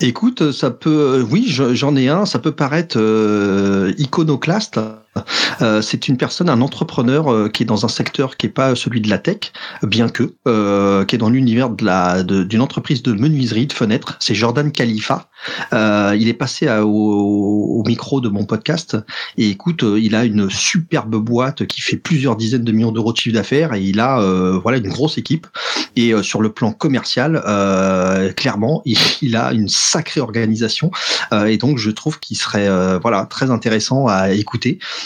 Écoute, ça peut, euh, oui, j'en ai un. Ça peut paraître euh, iconoclaste. Euh, c'est une personne, un entrepreneur qui est dans un secteur qui est pas celui de la tech, bien que, qui est dans l'univers d'une entreprise de menuiserie de fenêtres. C'est Jordan Khalifa. il est passé au, micro de mon podcast et écoute, il a une superbe boîte qui fait plusieurs dizaines de millions d'euros de chiffre d'affaires et il a voilà une grosse équipe. Et sur le plan commercial, clairement, il, il a une sacrée organisation euh, et donc je trouve qu'il serait euh, voilà très intéressant à écouter euh,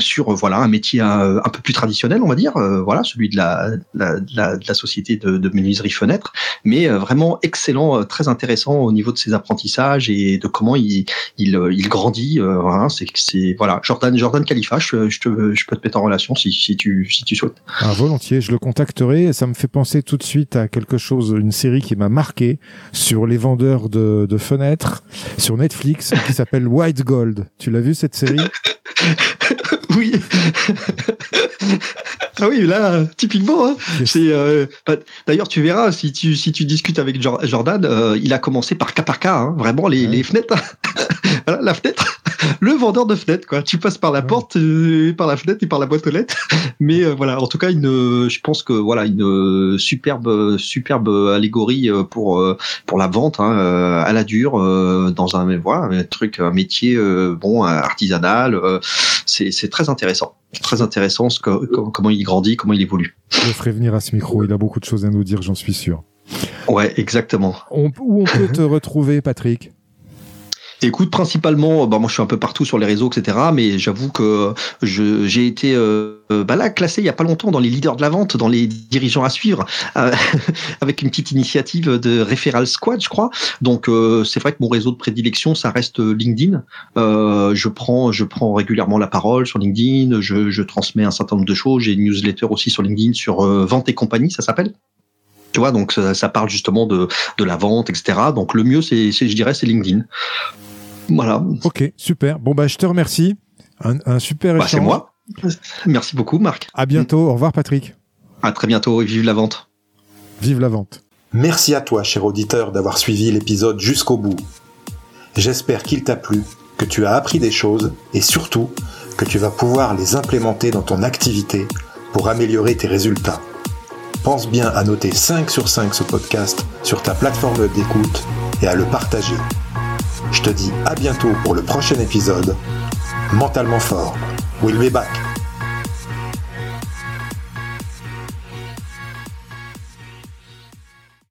sur voilà un métier un, peu plus traditionnel on va dire voilà celui de la, la, de la société de, de menuiserie fenêtre mais vraiment excellent très intéressant au niveau de ses apprentissages et de comment il il, il grandit hein, c'est c'est voilà. Jordan Jordan Khalifa je, je, te, je peux te mettre en relation si, si tu si tu souhaites. Ah, volontiers je le contacterai ça me fait penser tout de suite à quelque chose une série qui m'a marqué sur les vendeurs de de, fenêtres sur Netflix qui s'appelle White Gold. Tu l'as vu cette série? Oui. ah oui, là, typiquement. Hein. C'est euh, bah, d'ailleurs, tu verras si tu si tu discutes avec Jordan, euh, il a commencé par cas par cas, hein, vraiment les, les fenêtres. voilà, la fenêtre. Le vendeur de fenêtres, quoi. Tu passes par la porte, euh, par la fenêtre et par la boîte aux lettres. Mais euh, voilà, en tout cas, une, je pense que voilà, une superbe, superbe allégorie pour pour la vente hein, à la dure dans un, voilà, un truc, un métier bon artisanal. c'est c'est très intéressant très intéressant ce que, comment il grandit, comment il évolue. Je le ferai venir à ce micro, il a beaucoup de choses à nous dire, j'en suis sûr. Ouais, exactement. où on peut te retrouver, Patrick? Écoute, principalement, bah moi je suis un peu partout sur les réseaux, etc. Mais j'avoue que j'ai été euh, bah là classé il y a pas longtemps dans les leaders de la vente, dans les dirigeants à suivre, euh, avec une petite initiative de Referral Squad, je crois. Donc euh, c'est vrai que mon réseau de prédilection, ça reste LinkedIn. je prends, je prends régulièrement la parole sur LinkedIn. Je, je transmets un certain nombre de choses. J'ai une newsletter aussi sur LinkedIn sur vente et compagnie, ça s'appelle. Tu vois, donc ça, parle justement de, de la vente, etc. Donc le mieux, c'est, je dirais, c'est LinkedIn. Voilà. Ok, super. Bon, bah, je te remercie. Un, super bah, C'est moi. Merci beaucoup, Marc. À bientôt. Au revoir, Patrick. À très bientôt et vive la vente. Vive la vente. Merci à toi, cher auditeur, d'avoir suivi l'épisode jusqu'au bout. J'espère qu'il t'a plu, que tu as appris des choses et surtout que tu vas pouvoir les implémenter dans ton activité pour améliorer tes résultats pense bien à noter 5 sur 5 ce podcast sur ta plateforme d'écoute et à le partager. Je te dis à bientôt pour le prochain épisode. Mentalement fort. We'll be back.